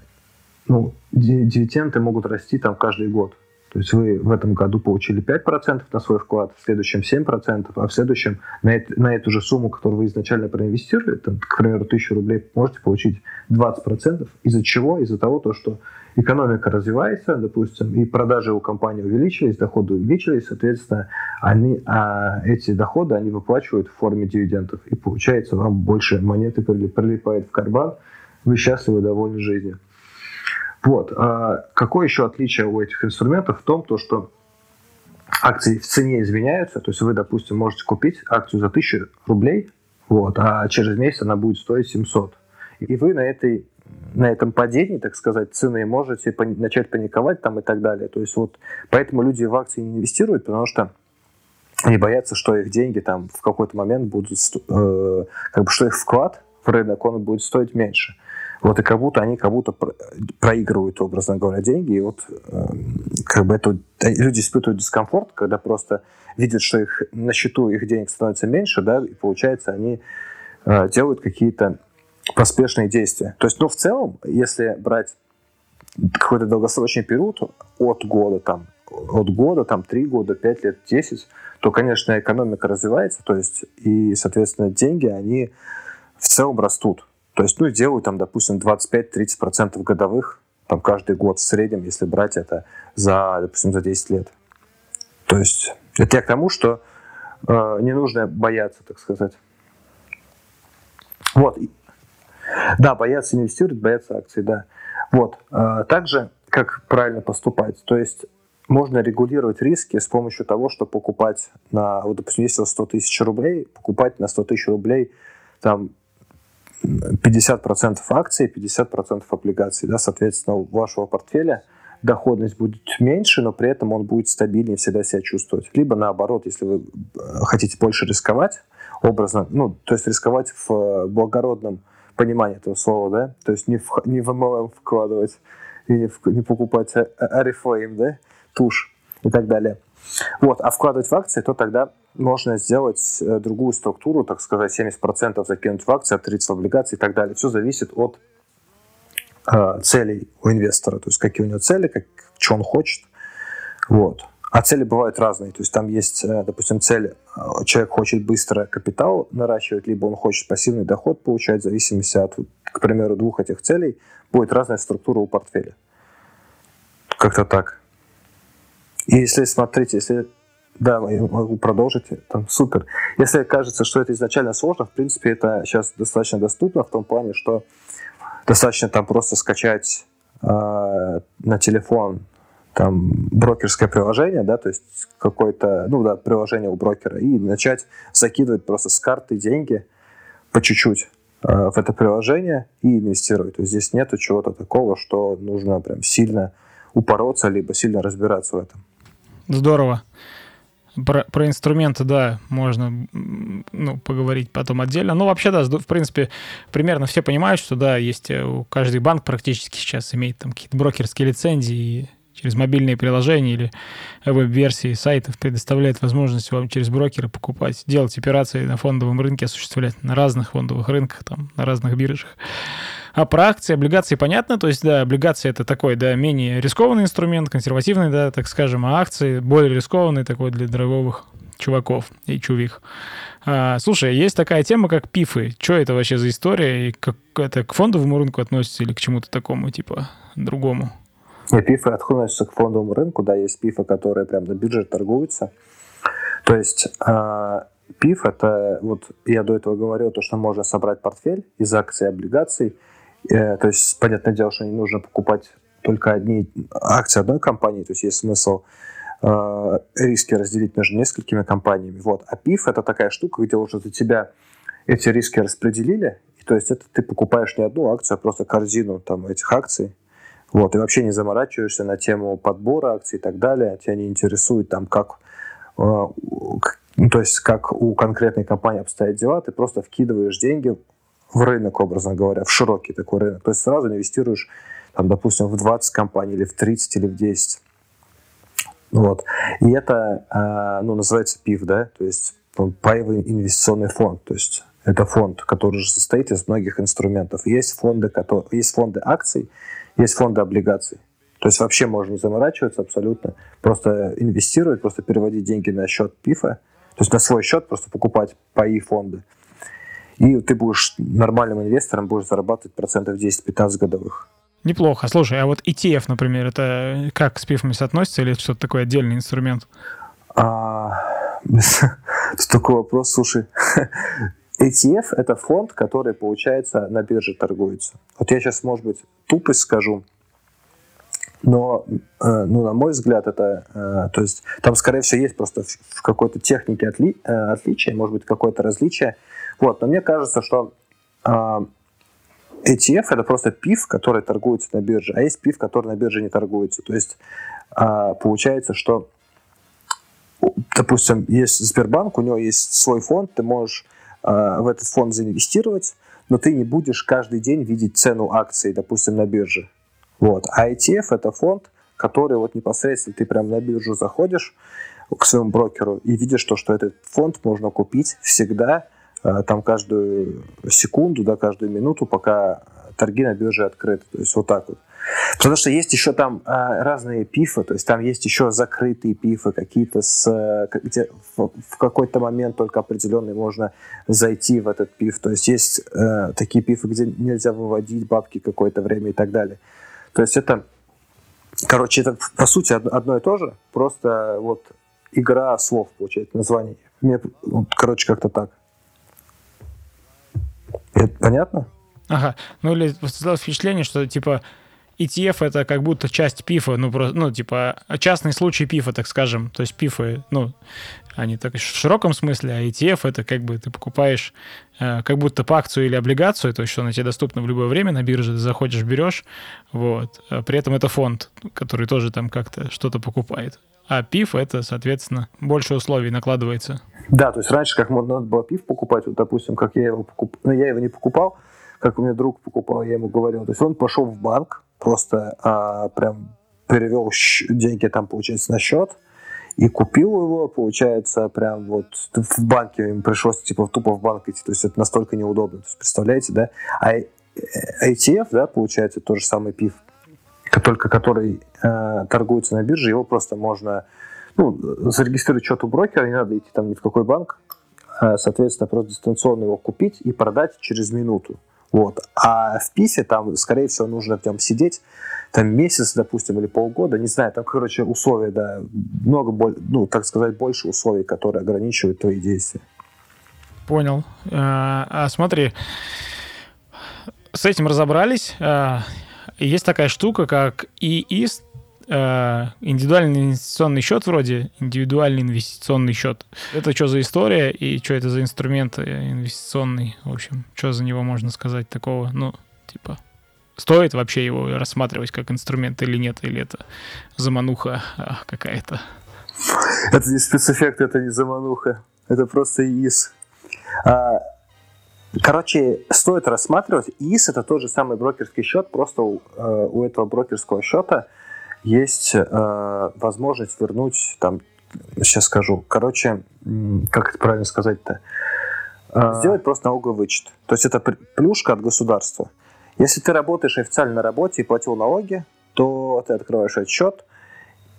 ну, дивиденды могут расти там каждый год. То есть вы в этом году получили 5% на свой вклад, в следующем 7%, а в следующем на, это, на эту же сумму, которую вы изначально проинвестировали, там, к примеру, 1000 рублей, можете получить 20%. Из-за чего? Из-за того, то, что экономика развивается, допустим, и продажи у компании увеличились, доходы увеличились, соответственно, они, а эти доходы они выплачивают в форме дивидендов. И получается, вам больше монеты прилипает в карман, вы счастливы, довольны жизнью. Вот. А какое еще отличие у этих инструментов в том, то, что акции в цене изменяются, то есть вы, допустим, можете купить акцию за 1000 рублей, вот, а через месяц она будет стоить 700. И вы на, этой, на этом падении, так сказать, цены можете начать паниковать там и так далее. То есть вот поэтому люди в акции не инвестируют, потому что они боятся, что их деньги там в какой-то момент будут, э, как бы, что их вклад в рынок, он будет стоить меньше. Вот и как будто они как будто проигрывают, образно говоря, деньги. И вот э, как бы это, люди испытывают дискомфорт, когда просто видят, что их на счету их денег становится меньше, да, и получается они э, делают какие-то поспешные действия. То есть, ну, в целом, если брать какой-то долгосрочный период от года, там, от года, там, три года, пять лет, десять, то, конечно, экономика развивается, то есть, и, соответственно, деньги, они в целом растут. То есть, ну, делают там, допустим, 25-30% годовых, там, каждый год в среднем, если брать это за, допустим, за 10 лет. То есть, это я к тому, что э, не нужно бояться, так сказать. Вот. Да, бояться инвестировать, бояться акций, да. Вот. Э, также, как правильно поступать. То есть, можно регулировать риски с помощью того, что покупать на, вот, допустим, если у вас 100 тысяч рублей, покупать на 100 тысяч рублей там 50% акций, 50% облигаций. Да, соответственно, у вашего портфеля доходность будет меньше, но при этом он будет стабильнее всегда себя чувствовать. Либо наоборот, если вы э, хотите больше рисковать, образно, ну, то есть рисковать в э, благородном понимании этого слова, да, то есть не в, не в MLM вкладывать и не, в, не покупать Oriflame, а, да, тушь и так далее. Вот, а вкладывать в акции, то тогда можно сделать э, другую структуру, так сказать, 70% закинуть в акции, а 30% в облигации и так далее. Все зависит от э, целей у инвестора, то есть какие у него цели, как, что он хочет. Вот. А цели бывают разные. То есть там есть, э, допустим, цель, э, человек хочет быстро капитал наращивать, либо он хочет пассивный доход получать, в зависимости от, к примеру, двух этих целей, будет разная структура у портфеля. Как-то так. И если, смотрите, если да, могу продолжить. Там супер. Если кажется, что это изначально сложно, в принципе, это сейчас достаточно доступно в том плане, что достаточно там просто скачать э, на телефон там брокерское приложение, да, то есть какое-то, ну да, приложение у брокера, и начать закидывать просто с карты деньги по чуть-чуть э, в это приложение и инвестировать. То есть здесь нету чего-то такого, что нужно прям сильно упороться, либо сильно разбираться в этом. Здорово. Про, про инструменты, да, можно ну, поговорить потом отдельно. Ну, вообще, да, в принципе, примерно все понимают, что, да, есть э, у каждый банк практически сейчас имеет там какие-то брокерские лицензии, и через мобильные приложения или веб-версии сайтов предоставляет возможность вам через брокера покупать, делать операции на фондовом рынке, осуществлять на разных фондовых рынках, там, на разных биржах. А про акции, облигации понятно, то есть, да, облигации это такой, да, менее рискованный инструмент, консервативный, да, так скажем, а акции более рискованный такой для драйвовых чуваков и чувих. А, слушай, есть такая тема, как пифы. Что это вообще за история? И как это к фондовому рынку относится или к чему-то такому, типа, другому? И пифы относятся к фондовому рынку, да, есть пифы, которые прям на бирже торгуются. То есть э, пиф это, вот я до этого говорил, то, что можно собрать портфель из акций и облигаций, то есть, понятное дело, что не нужно покупать только одни акции одной компании, то есть есть смысл э, риски разделить между несколькими компаниями. Вот. А ПИФ это такая штука, где уже за тебя эти риски распределили, и, то есть это ты покупаешь не одну акцию, а просто корзину там, этих акций, вот, и вообще не заморачиваешься на тему подбора акций и так далее, тебя не интересует там, как, э, то есть как у конкретной компании обстоят дела, ты просто вкидываешь деньги в рынок, образно говоря, в широкий такой рынок. То есть сразу инвестируешь, там, допустим, в 20 компаний, или в 30, или в 10. Вот. И это, а, ну, называется ПИФ, да, то есть паевый инвестиционный фонд. То есть это фонд, который же состоит из многих инструментов. Есть фонды, которые, есть фонды акций, есть фонды облигаций. То есть вообще можно не заморачиваться абсолютно, просто инвестировать, просто переводить деньги на счет ПИФа, то есть на свой счет просто покупать паи фонды и ты будешь нормальным инвестором, будешь зарабатывать процентов 10-15 годовых. Неплохо. Слушай, а вот ETF, например, это как с пифами соотносится или это что-то такой отдельный инструмент? А, такой вопрос, слушай. ETF — это фонд, который, получается, на бирже торгуется. Вот я сейчас, может быть, тупость скажу, но, э, ну, на мой взгляд, это, э, то есть, там, скорее всего, есть просто в какой-то технике отли, э, отличие, может быть, какое-то различие, вот, но мне кажется, что ETF это просто пив, который торгуется на бирже, а есть пив, который на бирже не торгуется. То есть получается, что, допустим, есть Сбербанк, у него есть свой фонд, ты можешь в этот фонд заинвестировать, но ты не будешь каждый день видеть цену акций, допустим, на бирже. Вот. А ETF это фонд, который вот непосредственно ты прям на биржу заходишь к своему брокеру и видишь то, что этот фонд можно купить всегда Э, там каждую секунду, да, каждую минуту, пока торги на бирже открыты. То есть вот так вот. Потому что есть еще там а, разные пифы, то есть там есть еще закрытые пифы, какие-то с где в, в какой-то момент только определенный можно зайти в этот пиф. То есть есть э, такие пифы, где нельзя выводить бабки какое-то время и так далее. То есть это, короче, это по сути одно и то же, просто вот игра слов получается, название. Мне, короче, как-то так. Это понятно? Ага. Ну или создалось впечатление, что типа ETF это как будто часть пифа, ну, просто, ну, типа, частный случай пифа, так скажем. То есть пифы, ну, они так в широком смысле, а ETF это как бы ты покупаешь э, как будто по акцию или облигацию, то есть что она тебе доступна в любое время на бирже, ты заходишь, берешь, вот. А при этом это фонд, который тоже там как-то что-то покупает. А пиф это, соответственно, больше условий накладывается. Да, то есть раньше как надо было пив покупать, вот, допустим, как я его покупал, ну, я его не покупал, как у меня друг покупал, я ему говорил, то есть он пошел в банк, просто а, прям перевел деньги там, получается, на счет, и купил его, получается, прям вот в банке им пришлось типа тупо в банк идти, то есть это настолько неудобно, то есть представляете, да? А ETF, да, получается, тот же самый пив, только который э, торгуется на бирже, его просто можно ну, зарегистрировать счет у брокера, не надо идти там ни в какой банк, а, соответственно, просто дистанционно его купить и продать через минуту. Вот. А в ПИСе там, скорее всего, нужно в нем сидеть там месяц, допустим, или полгода, не знаю, там, короче, условия, да, много, ну, так сказать, больше условий, которые ограничивают твои действия. Понял. А, а смотри, с этим разобрались. А, есть такая штука, как ИИС, э, индивидуальный инвестиционный счет вроде, индивидуальный инвестиционный счет. Это что за история и что это за инструмент инвестиционный? В общем, что за него можно сказать такого? Ну, типа, стоит вообще его рассматривать как инструмент или нет, или это замануха а, какая-то? Это не спецэффект, это не замануха. Это просто ИИС. А, короче, стоит рассматривать. ИИС это тот же самый брокерский счет, просто у, э, у этого брокерского счета есть э, возможность вернуть, там, сейчас скажу, короче, как это правильно сказать-то, э, сделать просто налоговый вычет. То есть это плюшка от государства. Если ты работаешь официально на работе и платил налоги, то ты открываешь этот счет,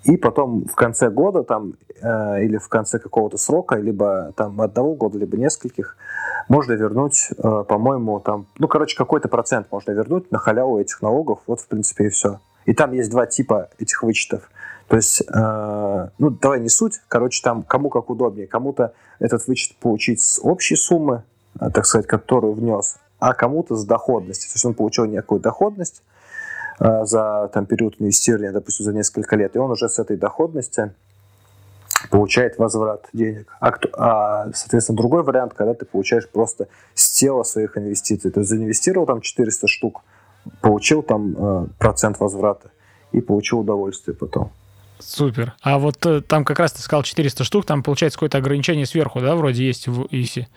и потом в конце года там, э, или в конце какого-то срока, либо там одного года, либо нескольких, можно вернуть, э, по-моему, там, ну, короче, какой-то процент можно вернуть на халяву этих налогов. Вот, в принципе, и все. И там есть два типа этих вычетов. То есть, э, ну, давай не суть, короче, там кому как удобнее. Кому-то этот вычет получить с общей суммы, э, так сказать, которую внес, а кому-то с доходности. То есть он получил некую доходность э, за там, период инвестирования, допустим, за несколько лет, и он уже с этой доходности получает возврат денег. А, кто, а, соответственно, другой вариант, когда ты получаешь просто с тела своих инвестиций. То есть заинвестировал там 400 штук, получил там э, процент возврата и получил удовольствие потом. Супер. А вот э, там как раз ты сказал 400 штук, там получается какое-то ограничение сверху, да, вроде есть в ИСИ?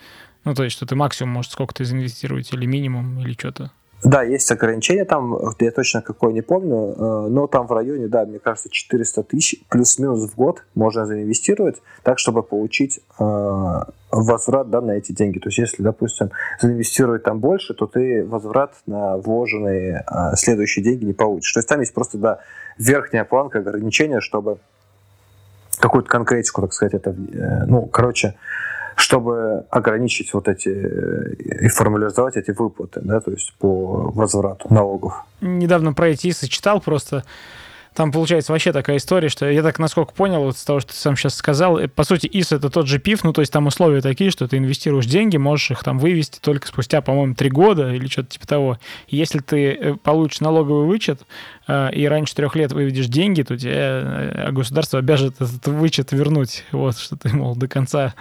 Ну, то есть, что ты максимум, может, сколько-то заинвестировать, или минимум, или что-то. Да, есть ограничения там, я точно какое не помню, э, но там в районе, да, мне кажется, 400 тысяч плюс-минус в год можно заинвестировать, так, чтобы получить э, возврат да, на эти деньги. То есть, если, допустим, заинвестировать там больше, то ты возврат на вложенные э, следующие деньги не получишь. То есть, там есть просто, да, верхняя планка ограничения, чтобы какую-то конкретику, так сказать, это, ну, короче, чтобы ограничить вот эти и формализовать эти выплаты, да, то есть по возврату налогов. Недавно про эти читал просто. Там получается вообще такая история, что я так насколько понял вот с того, что ты сам сейчас сказал, э, по сути, ИС это тот же ПИФ, ну то есть там условия такие, что ты инвестируешь деньги, можешь их там вывести только спустя, по-моему, три года или что-то типа того. Если ты э, получишь налоговый вычет э, и раньше трех лет выведешь деньги, то тебе государство обяжет этот вычет вернуть. Вот, что ты, мол, до конца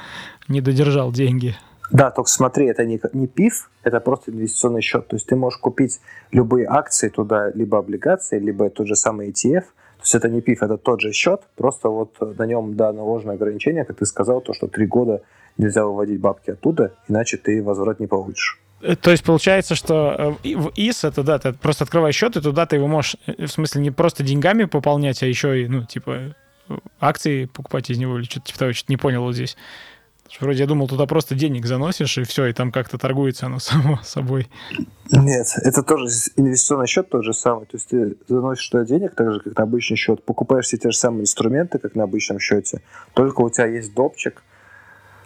не додержал деньги. Да, только смотри, это не, не ПИФ, это просто инвестиционный счет. То есть ты можешь купить любые акции туда, либо облигации, либо тот же самый ETF. То есть это не ПИФ, это тот же счет, просто вот на нем, да, наложено ограничение, как ты сказал, то, что три года нельзя выводить бабки оттуда, иначе ты возврат не получишь. Э, то есть получается, что э, в ИС это да, ты просто открываешь счет, и туда ты его можешь, э, в смысле, не просто деньгами пополнять, а еще и, ну, типа, акции покупать из него или что-то типа того, что-то не понял вот здесь. Вроде я думал, туда просто денег заносишь, и все, и там как-то торгуется оно само собой. Нет, это тоже инвестиционный счет тот же самый. То есть ты заносишь туда денег, так же, как на обычный счет, покупаешь все те же самые инструменты, как на обычном счете, только у тебя есть допчик,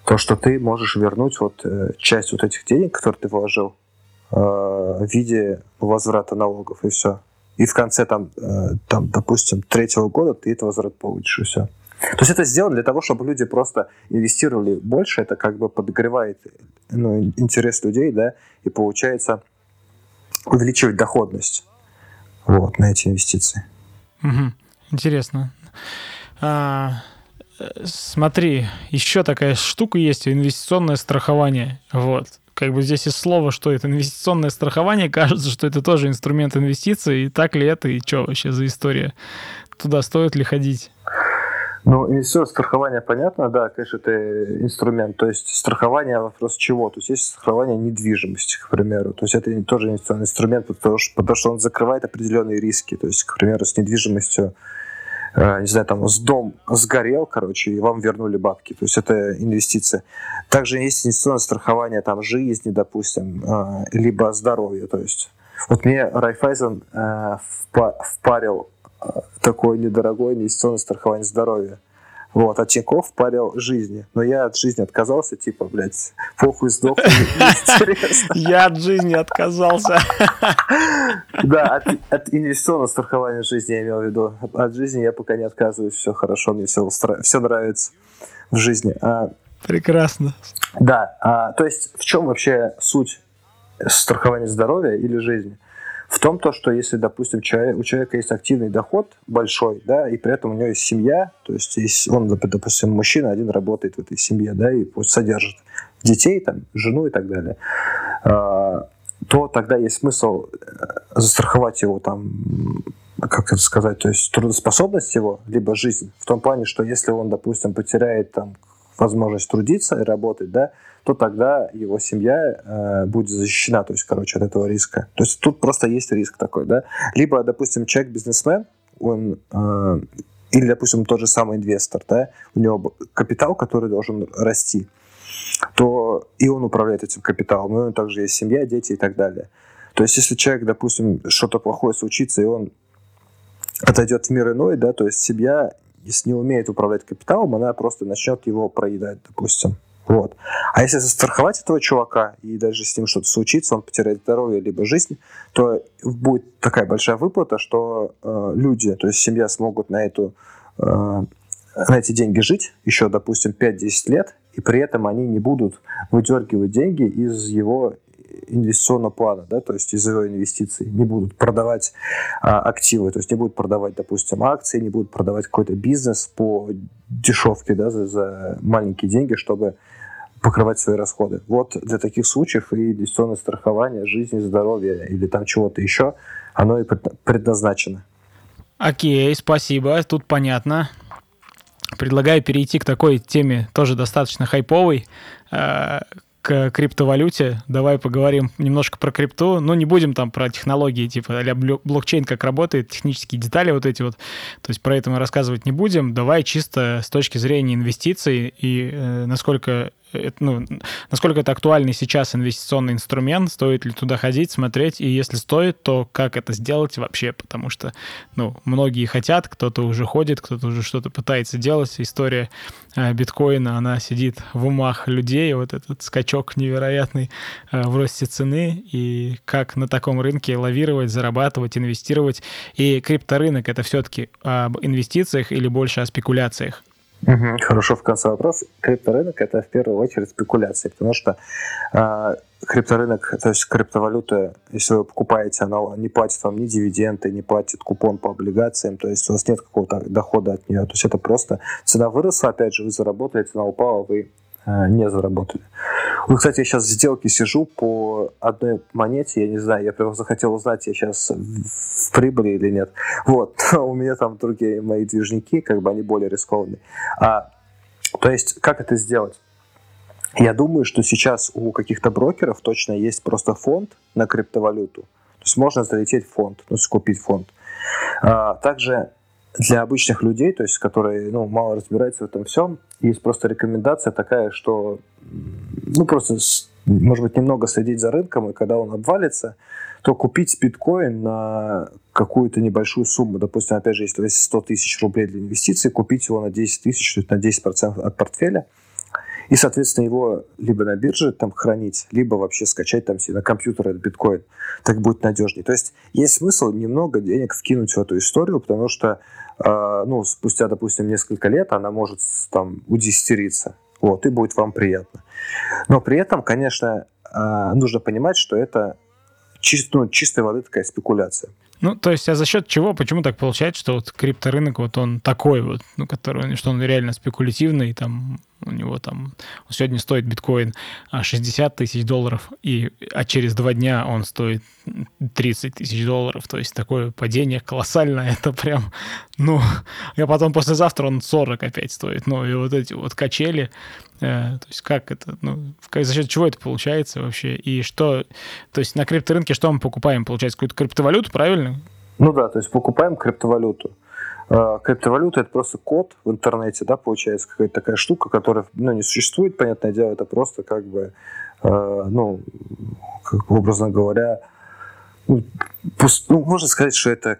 то, что ты можешь вернуть вот э, часть вот этих денег, которые ты вложил, э, в виде возврата налогов, и все. И в конце там, э, там, допустим, третьего года ты этот возврат получишь, и все. То есть это сделано для того, чтобы люди просто инвестировали больше, это как бы подогревает ну, интерес людей, да, и получается увеличивать доходность вот, на эти инвестиции. Угу. Интересно. А, смотри, еще такая штука есть, инвестиционное страхование. Вот. Как бы здесь из слова, что это инвестиционное страхование, кажется, что это тоже инструмент инвестиций. И так ли это, и что вообще за история? Туда стоит ли ходить? Ну, инвестиционное страхование, понятно, да, конечно, это инструмент. То есть страхование вопрос чего? То есть есть страхование недвижимости, к примеру. То есть это тоже инвестиционный инструмент, потому что, потому что он закрывает определенные риски. То есть, к примеру, с недвижимостью, э, не знаю, там, с дом сгорел, короче, и вам вернули бабки. То есть это инвестиция. Также есть инвестиционное страхование там жизни, допустим, э, либо здоровья. То есть вот мне Райфайзен э, впарил такое недорогое инвестиционное страхование здоровья. Вот, а Тинькофф парил жизни. Но я от жизни отказался, типа, блядь, похуй сдох, Я от жизни отказался. Да, от инвестиционного страхования жизни я имел в виду. От жизни я пока не отказываюсь, все хорошо, мне все все нравится в жизни. А Прекрасно. Да, а, то есть в чем вообще суть страхования здоровья или жизни? В том, то, что если, допустим, человек, у человека есть активный доход большой, да, и при этом у него есть семья, то есть если он, допустим, мужчина один работает в этой семье, да, и содержит детей, там, жену и так далее, а, то тогда есть смысл э, застраховать его там как это сказать, то есть трудоспособность его, либо жизнь, в том плане, что если он, допустим, потеряет там возможность трудиться и работать, да, то тогда его семья э, будет защищена, то есть, короче, от этого риска. То есть тут просто есть риск такой, да. Либо, допустим, человек-бизнесмен, он э, или, допустим, тот же самый инвестор, да, у него капитал, который должен расти, то и он управляет этим капиталом, и у него также есть семья, дети и так далее. То есть, если человек, допустим, что-то плохое случится, и он отойдет в мир иной, да, то есть семья, если не умеет управлять капиталом, она просто начнет его проедать, допустим. Вот. А если застраховать этого чувака, и даже с ним что-то случится, он потеряет здоровье либо жизнь, то будет такая большая выплата, что э, люди, то есть семья смогут на эту э, на эти деньги жить еще, допустим, 5-10 лет, и при этом они не будут выдергивать деньги из его инвестиционного плана, да, то есть из его инвестиций, не будут продавать а, активы, то есть не будут продавать, допустим, акции, не будут продавать какой-то бизнес по дешевке, да, за, за маленькие деньги, чтобы покрывать свои расходы. Вот для таких случаев и инвестиционное страхование жизни, здоровья или там чего-то еще, оно и предназначено. Окей, спасибо, тут понятно. Предлагаю перейти к такой теме, тоже достаточно хайповой, э, к криптовалюте. Давай поговорим немножко про крипту. Ну, не будем там про технологии, типа а блокчейн, как работает, технические детали вот эти вот. То есть про это мы рассказывать не будем. Давай чисто с точки зрения инвестиций и э, насколько это, ну, насколько это актуальный сейчас инвестиционный инструмент, стоит ли туда ходить, смотреть, и если стоит, то как это сделать вообще, потому что, ну, многие хотят, кто-то уже ходит, кто-то уже что-то пытается делать. История э, биткоина, она сидит в умах людей, вот этот скачок невероятный э, в росте цены, и как на таком рынке лавировать, зарабатывать, инвестировать. И крипторынок — это все-таки об инвестициях или больше о спекуляциях? Угу, хорошо, в конце вопрос. Крипторынок это в первую очередь спекуляции, потому что э, крипторынок, то есть криптовалюта, если вы покупаете, она не платит вам ни дивиденды, не платит купон по облигациям, то есть у вас нет какого-то дохода от нее. То есть это просто цена выросла, опять же, вы заработали, цена упала, вы не заработали. Вот, кстати, я сейчас в сделке сижу по одной монете, я не знаю, я прям захотел узнать, я сейчас в прибыли или нет. Вот, у меня там другие мои движники, как бы они более рискованные. А, то есть, как это сделать? Я думаю, что сейчас у каких-то брокеров точно есть просто фонд на криптовалюту. То есть можно залететь в фонд, ну, купить фонд. А, также для обычных людей, то есть которые ну, мало разбираются в этом всем, есть просто рекомендация такая, что ну просто может быть немного следить за рынком, и когда он обвалится, то купить биткоин на какую-то небольшую сумму. Допустим, опять же, если у вас 100 тысяч рублей для инвестиций, купить его на 10 тысяч, то есть на 10% от портфеля – и, соответственно, его либо на бирже там хранить, либо вообще скачать там себе на компьютер этот биткоин. Так будет надежнее. То есть есть смысл немного денег вкинуть в эту историю, потому что ну, спустя, допустим, несколько лет она может там удестериться. Вот, и будет вам приятно. Но при этом, конечно, э, нужно понимать, что это чист, ну, чистой воды такая спекуляция. Ну, то есть, а за счет чего, почему так получается, что вот крипторынок вот он такой вот, ну, который, что он реально спекулятивный, там у него там сегодня стоит биткоин 60 а, тысяч долларов, и, а через два дня он стоит 30 тысяч долларов. То есть такое падение колоссальное. Это прям, ну, а потом послезавтра он 40 опять стоит. Ну, и вот эти вот качели, э, то есть как это, ну, за счет чего это получается вообще? И что, то есть на крипторынке что мы покупаем? Получается какую-то криптовалюту, правильно? Ну да, то есть покупаем криптовалюту. А, криптовалюта это просто код в интернете, да, получается какая-то такая штука, которая, ну, не существует, понятное дело, это просто как бы, э, ну, как образно говоря, ну, пуст, ну, можно сказать, что это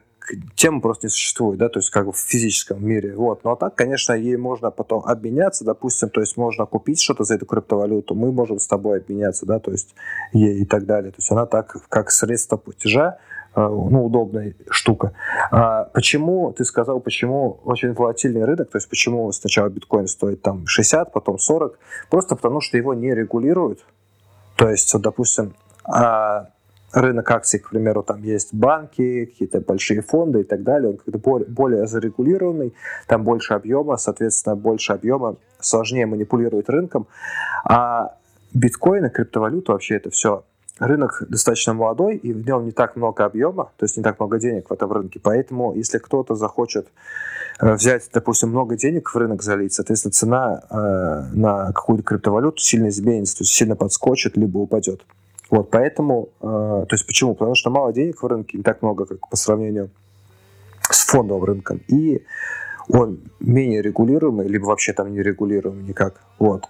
тема просто не существует, да, то есть как бы в физическом мире, вот. Ну а так, конечно, ей можно потом обменяться, допустим, то есть можно купить что-то за эту криптовалюту, мы можем с тобой обменяться, да, то есть ей и так далее. То есть она так, как средство платежа, Э, ну, удобная штука. А почему, ты сказал, почему очень волатильный рынок, то есть почему сначала биткоин стоит там 60, потом 40, просто потому что его не регулируют. То есть, вот, допустим, а рынок акций, к примеру, там есть банки, какие-то большие фонды и так далее, он как-то более, более зарегулированный, там больше объема, соответственно, больше объема, сложнее манипулировать рынком. А биткоин и криптовалюта вообще это все рынок достаточно молодой, и в нем не так много объема, то есть не так много денег в этом рынке. Поэтому, если кто-то захочет э, взять, допустим, много денег в рынок залить, соответственно, цена э, на какую-то криптовалюту сильно изменится, то есть сильно подскочит, либо упадет. Вот, поэтому, э, то есть почему? Потому что мало денег в рынке, не так много, как по сравнению с фондовым рынком. И он менее регулируемый, либо вообще там не регулируемый никак. Вот.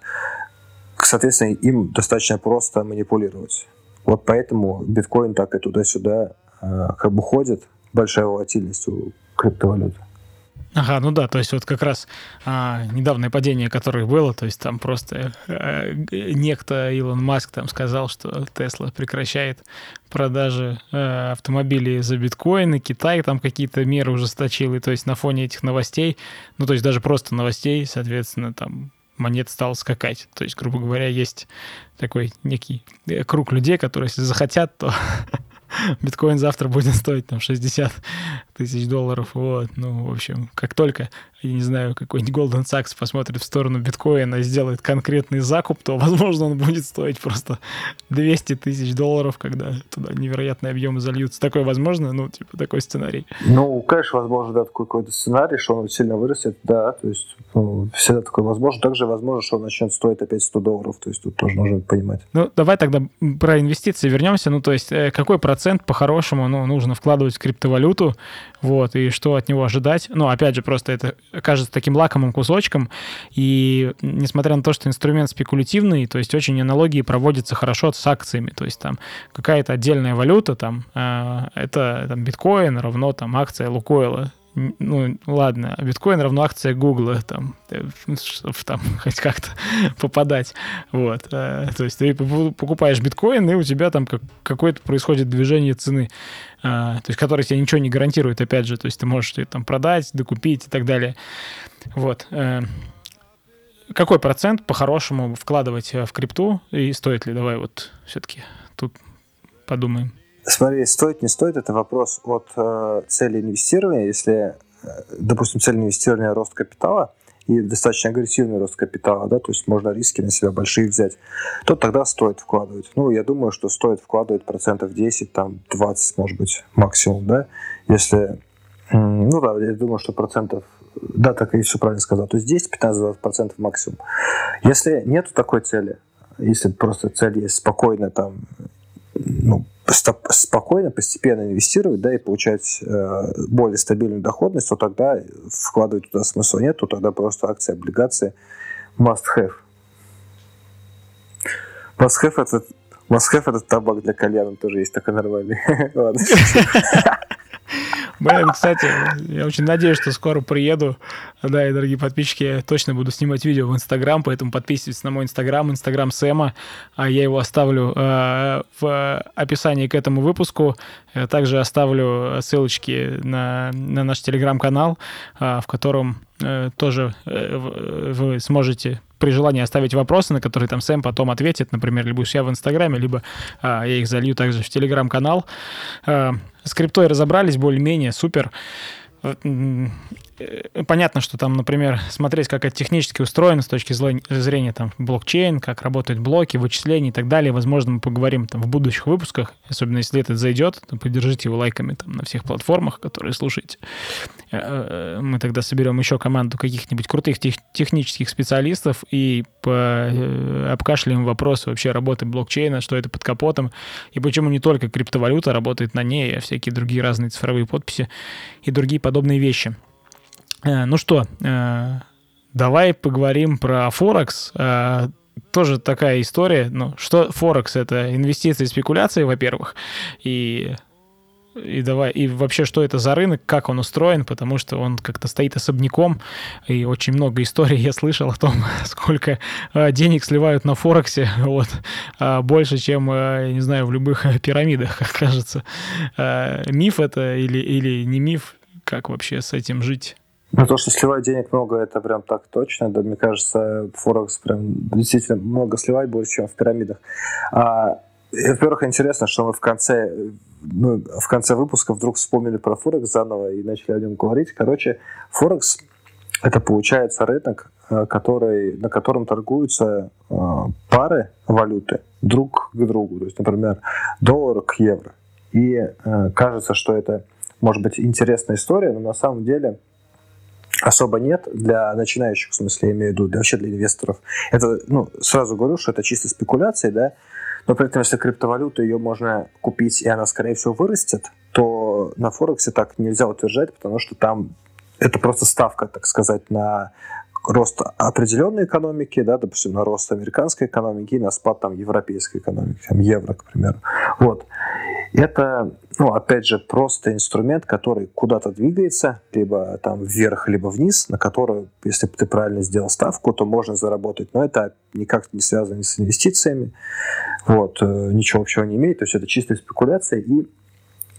Соответственно, им достаточно просто манипулировать. Вот поэтому биткоин так и туда-сюда э, как бы ходит. Большая волатильность у криптовалюты. Ага, ну да, то есть вот как раз а, недавнее падение, которое было, то есть там просто а, некто Илон Маск там сказал, что Тесла прекращает продажи а, автомобилей за биткоины, Китай там какие-то меры ужесточил, и то есть на фоне этих новостей, ну то есть даже просто новостей, соответственно, там монет стал скакать. То есть, грубо говоря, есть такой некий э, круг людей, которые, если захотят, то биткоин завтра будет стоить там 60 тысяч долларов. Вот, ну, в общем, как только, я не знаю, какой-нибудь Goldman Sachs посмотрит в сторону биткоина и сделает конкретный закуп, то, возможно, он будет стоить просто 200 тысяч долларов, когда туда невероятные объемы зальются. Такое возможно? Ну, типа, такой сценарий. Ну, конечно, возможно, да, такой какой-то сценарий, что он сильно вырастет, да, то есть ну, всегда такое возможно. Также возможно, что он начнет стоить опять 100 долларов, то есть тут тоже нужно понимать. Ну, давай тогда про инвестиции вернемся. Ну, то есть э, какой процент по-хорошему ну, нужно вкладывать в криптовалюту, вот, и что от него ожидать. Ну, опять же, просто это кажется таким лакомым кусочком, и несмотря на то, что инструмент спекулятивный, то есть очень аналогии проводятся хорошо с акциями, то есть там какая-то отдельная валюта, там, э, это там биткоин равно там акция Лукойла, ну, ладно, биткоин равно акция Гугла, там, э, чтобы там хоть как-то попадать, вот. Э, то есть ты покупаешь биткоин, и у тебя там какое-то происходит движение цены, э, то есть которое тебе ничего не гарантирует, опять же, то есть ты можешь ее там продать, докупить и так далее. Вот. Какой процент по-хорошему вкладывать в крипту, и стоит ли? Давай вот все-таки тут подумаем. Смотри, стоит, не стоит, это вопрос от э, цели инвестирования. Если, э, допустим, цель инвестирования рост капитала и достаточно агрессивный рост капитала, да, то есть можно риски на себя большие взять, то тогда стоит вкладывать. Ну, я думаю, что стоит вкладывать процентов 10, там 20, может быть, максимум, да, если, ну да, я думаю, что процентов да, так и все правильно сказал. То есть 10, 15, 20 процентов максимум. Если нету такой цели, если просто цель есть спокойно там, ну, спокойно, постепенно инвестировать, да, и получать э, более стабильную доходность, то тогда вкладывать туда смысла нет, то тогда просто акции, облигации must have. Must have это, must have это табак для кальяна, тоже есть такой нормальный. Ладно. Блин, кстати, я очень надеюсь, что скоро приеду. Да, и, дорогие подписчики, я точно буду снимать видео в Инстаграм, поэтому подписывайтесь на мой Инстаграм, Инстаграм Сэма. А я его оставлю э, в описании к этому выпуску. Я также оставлю ссылочки на, на наш Телеграм-канал, э, в котором э, тоже э, вы сможете при желании оставить вопросы, на которые там Сэм потом ответит, например, либо я в Инстаграме, либо а, я их залью также в Телеграм-канал. А, с криптой разобрались более-менее, супер. Э, понятно, что там, например, смотреть, как это технически устроено с точки зрения там, блокчейн, как работают блоки, вычисления и так далее. Возможно, мы поговорим там в будущих выпусках, особенно если этот зайдет, то поддержите его лайками там на всех платформах, которые слушаете. Э, э, мы тогда соберем еще команду каких-нибудь крутых тех, технических специалистов и по, обкашляем вопрос вообще работы блокчейна, что это под капотом, и почему не только криптовалюта работает на ней, а всякие другие разные цифровые подписи и другие подобные вещи. Э, ну что, э, давай поговорим про Форекс. Э, тоже такая история. Ну, что Форекс — это инвестиции и спекуляции, во-первых, и и давай, и вообще, что это за рынок, как он устроен, потому что он как-то стоит особняком, и очень много историй я слышал о том, сколько денег сливают на Форексе, вот, больше, чем, я не знаю, в любых пирамидах, как кажется. Миф это или, или не миф, как вообще с этим жить? Ну, то, что сливать денег много, это прям так точно. Да, мне кажется, Форекс прям действительно много сливает больше, чем в пирамидах. А во-первых, интересно, что мы в конце, ну, в конце выпуска вдруг вспомнили про Форекс заново и начали о нем говорить. Короче, Форекс это получается рынок, э, который, на котором торгуются э, пары валюты друг к другу. То есть, например, доллар к евро. И э, кажется, что это может быть интересная история, но на самом деле особо нет для начинающих, в смысле, я имею в виду, для, вообще для инвесторов. Это, ну, сразу говорю, что это чисто спекуляции, да, но при этом, если криптовалюта, ее можно купить, и она, скорее всего, вырастет, то на Форексе так нельзя утверждать, потому что там это просто ставка, так сказать, на рост определенной экономики, да, допустим, на рост американской экономики и на спад там европейской экономики, там евро, к примеру. Вот. Это, ну, опять же, просто инструмент, который куда-то двигается, либо там вверх, либо вниз, на который, если ты правильно сделал ставку, то можно заработать. Но это никак не связано с инвестициями. Вот. Э, ничего общего не имеет. То есть это чистая спекуляция и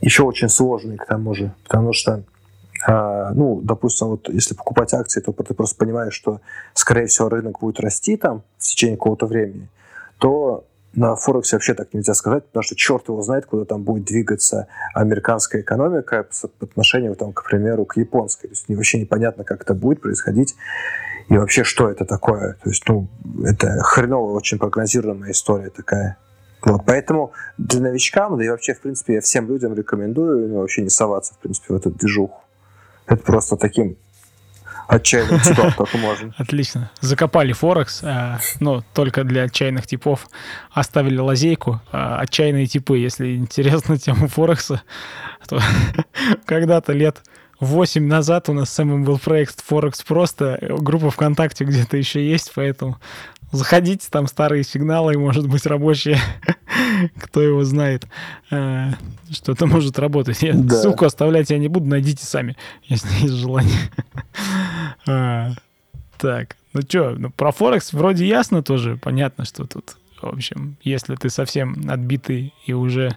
еще очень сложный к тому же, потому что а, ну, допустим, вот если покупать акции, то ты просто понимаешь, что, скорее всего, рынок будет расти там в течение какого-то времени, то на Форексе вообще так нельзя сказать, потому что черт его знает, куда там будет двигаться американская экономика по отношению, там, к примеру, к японской. То есть вообще непонятно, как это будет происходить и вообще, что это такое. То есть, ну, это хреновая, очень прогнозируемая история такая. Вот, поэтому для новичкам, да и вообще, в принципе, я всем людям рекомендую ну, вообще не соваться, в принципе, в эту движуху. Это просто таким отчаянным типом только можно. Отлично. Закопали Форекс, э, но только для отчаянных типов. Оставили лазейку. Э, отчаянные типы, если интересна тема Форекса, то когда-то лет 8 назад у нас самым был проект Форекс просто. Группа ВКонтакте где-то еще есть, поэтому Заходите, там старые сигналы, может быть, рабочие. Кто его знает, э, что это может работать. Я да. ссылку оставлять я не буду, найдите сами, если есть желание. А, так, ну что, ну, про Форекс вроде ясно тоже, понятно, что тут, в общем, если ты совсем отбитый и уже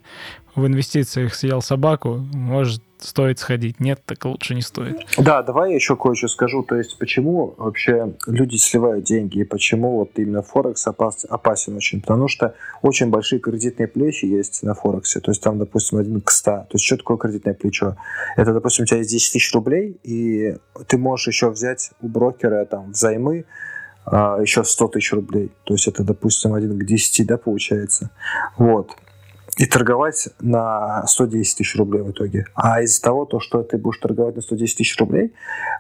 в инвестициях съел собаку, может, стоит сходить. Нет, так лучше не стоит. Да, давай я еще кое-что скажу. То есть, почему вообще люди сливают деньги и почему вот именно Форекс опас, опасен очень? Потому что очень большие кредитные плечи есть на Форексе. То есть, там, допустим, один к 100. То есть, что такое кредитное плечо? Это, допустим, у тебя есть 10 тысяч рублей, и ты можешь еще взять у брокера там взаймы а, еще 100 тысяч рублей. То есть, это, допустим, один к 10, да, получается. Вот и торговать на 110 тысяч рублей в итоге. А из-за того, то, что ты будешь торговать на 110 тысяч рублей,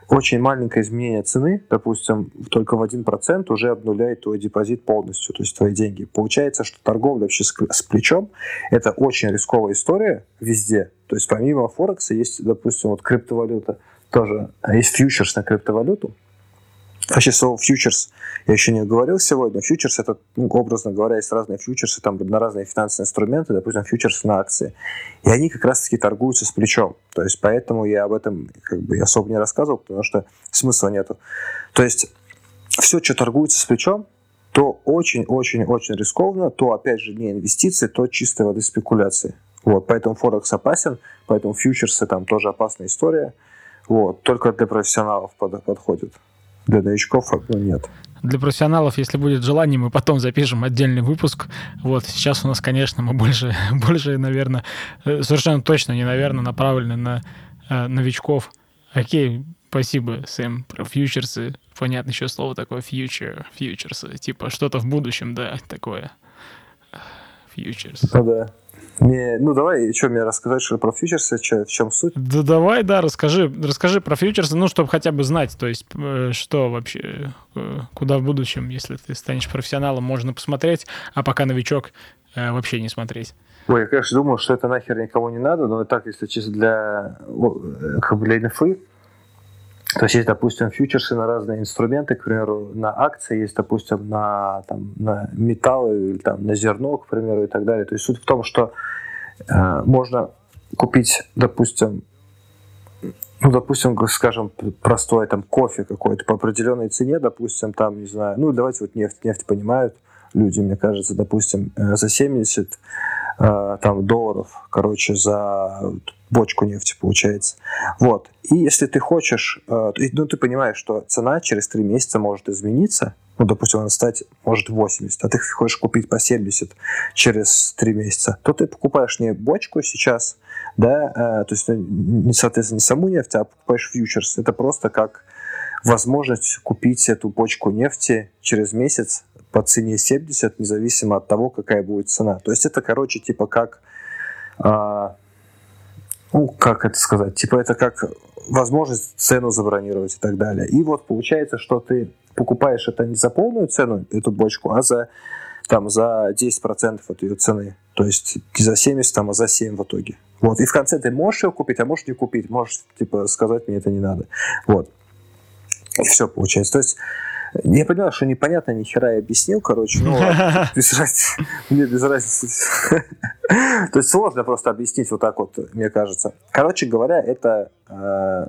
очень маленькое изменение цены, допустим, только в 1% уже обнуляет твой депозит полностью, то есть твои деньги. Получается, что торговля вообще с, с плечом – это очень рисковая история везде. То есть помимо Форекса есть, допустим, вот криптовалюта тоже, есть фьючерс на криптовалюту, Вообще слово фьючерс я еще не говорил сегодня. Фьючерс это, ну, образно говоря, есть разные фьючерсы там на разные финансовые инструменты, допустим, фьючерс на акции. И они как раз-таки торгуются с плечом. То есть поэтому я об этом как бы особо не рассказывал, потому что смысла нету. То есть все, что торгуется с плечом, то очень-очень-очень рискованно, то, опять же, не инвестиции, то чистой воды спекуляции. Вот, поэтому Форекс опасен, поэтому фьючерсы там тоже опасная история. Вот, только для профессионалов под, подходит. Для новичков ну, нет. Для профессионалов, если будет желание, мы потом запишем отдельный выпуск. Вот сейчас у нас, конечно, мы больше, больше, наверное, э, совершенно точно не, наверное, направлены на э, новичков. Окей, спасибо, Сэм, про фьючерсы. Понятно еще слово такое future, фьючерсы. Типа что-то в будущем, да, такое. Фьючерс. Ну да. Мне, ну давай, что мне рассказать что про фьючерсы, в чем суть? Да давай, да, расскажи, расскажи про фьючерсы, ну, чтобы хотя бы знать, то есть, э, что вообще, э, куда в будущем, если ты станешь профессионалом, можно посмотреть, а пока новичок, э, вообще не смотреть. Ой, я, конечно, думал, что это нахер никому не надо, но так, если чисто для, как бы для инфы, то есть есть, допустим, фьючерсы на разные инструменты, к примеру, на акции есть, допустим, на, там, на металлы или там, на зерно, к примеру, и так далее. То есть суть в том, что э, можно купить, допустим, ну, допустим, скажем, простой там кофе какой-то по определенной цене, допустим, там, не знаю, ну, давайте вот нефть, нефть понимают люди, мне кажется, допустим, э, за 70 э, там долларов, короче, за бочку нефти, получается. Вот. И если ты хочешь, э, ну, ты понимаешь, что цена через 3 месяца может измениться, ну, допустим, она стать может 80, а ты хочешь купить по 70 через 3 месяца, то ты покупаешь не бочку сейчас, да, э, то есть, не, соответственно, не саму нефть, а покупаешь фьючерс. Это просто как возможность купить эту бочку нефти через месяц по цене 70, независимо от того, какая будет цена. То есть это, короче, типа как... Ну, как это сказать? Типа это как возможность цену забронировать и так далее. И вот получается, что ты покупаешь это не за полную цену, эту бочку, а за там за 10% от ее цены. То есть не за 70, там, а за 7 в итоге. Вот. И в конце ты можешь ее купить, а можешь не купить. Можешь, типа, сказать, мне это не надо. Вот. И все получается. То есть я понимаю, что непонятно ни хера я объяснил, короче, ну без разницы, мне без разницы. То есть сложно просто объяснить вот так вот, мне кажется. Короче говоря, это э,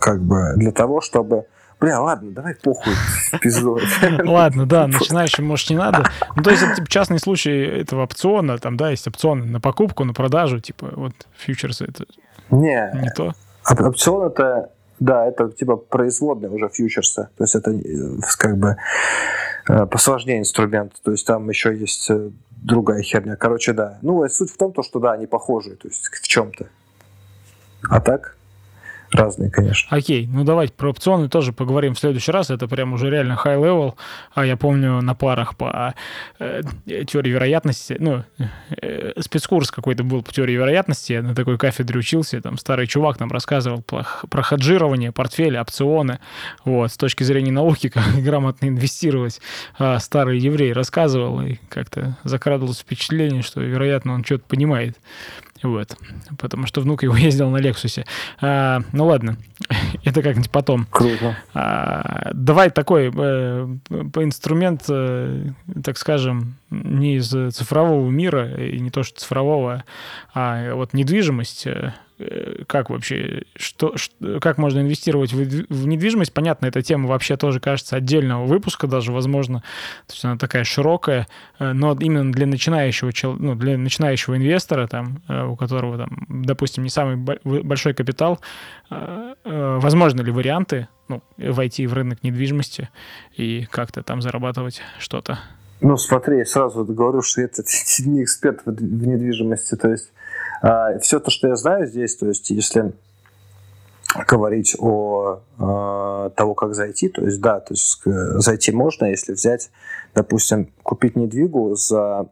как бы для того, чтобы Бля, ладно, давай похуй, пизду. Ладно, да, начинающим, может, не надо. Ну, то есть, это, типа, частный случай этого опциона, там, да, есть опцион на покупку, на продажу, типа, вот, фьючерсы, это не, не то. Опцион это да, это типа производные уже фьючерсы. То есть это э, как бы э, посложнее инструмент. То есть там еще есть э, другая херня. Короче, да. Ну, суть в том, то, что да, они похожи, то есть в чем-то. А так? Разные, конечно. Окей, ну давайте про опционы тоже поговорим в следующий раз. Это прям уже реально high level. А я помню на парах по э, теории вероятности, ну, э, спецкурс какой-то был по теории вероятности, я на такой кафедре учился, там старый чувак нам рассказывал про, про хеджирование, портфеля, опционы, вот, с точки зрения науки, как грамотно инвестировать. А старый еврей рассказывал, и как-то закрадывалось впечатление, что, вероятно, он что-то понимает. Вот. Потому что внук его ездил на Лексусе. А, ну ладно, это как-нибудь потом. Круто. А, давай такой э, инструмент, э, так скажем, не из цифрового мира, и не то что цифрового, а вот недвижимость. Э, как вообще, что, что, как можно инвестировать в, в недвижимость. Понятно, эта тема вообще тоже кажется отдельного выпуска даже, возможно. То есть она такая широкая, э, но именно для начинающего, ну, для начинающего инвестора, там, э, у которого, там, допустим, не самый большой капитал, возможно ли варианты ну, войти в рынок недвижимости и как-то там зарабатывать что-то? Ну, смотри, сразу говорю, что это не эксперт в недвижимости. То есть Все то, что я знаю здесь, то есть если говорить о э, того, как зайти, то есть да, то есть э, зайти можно, если взять, допустим, купить недвигу за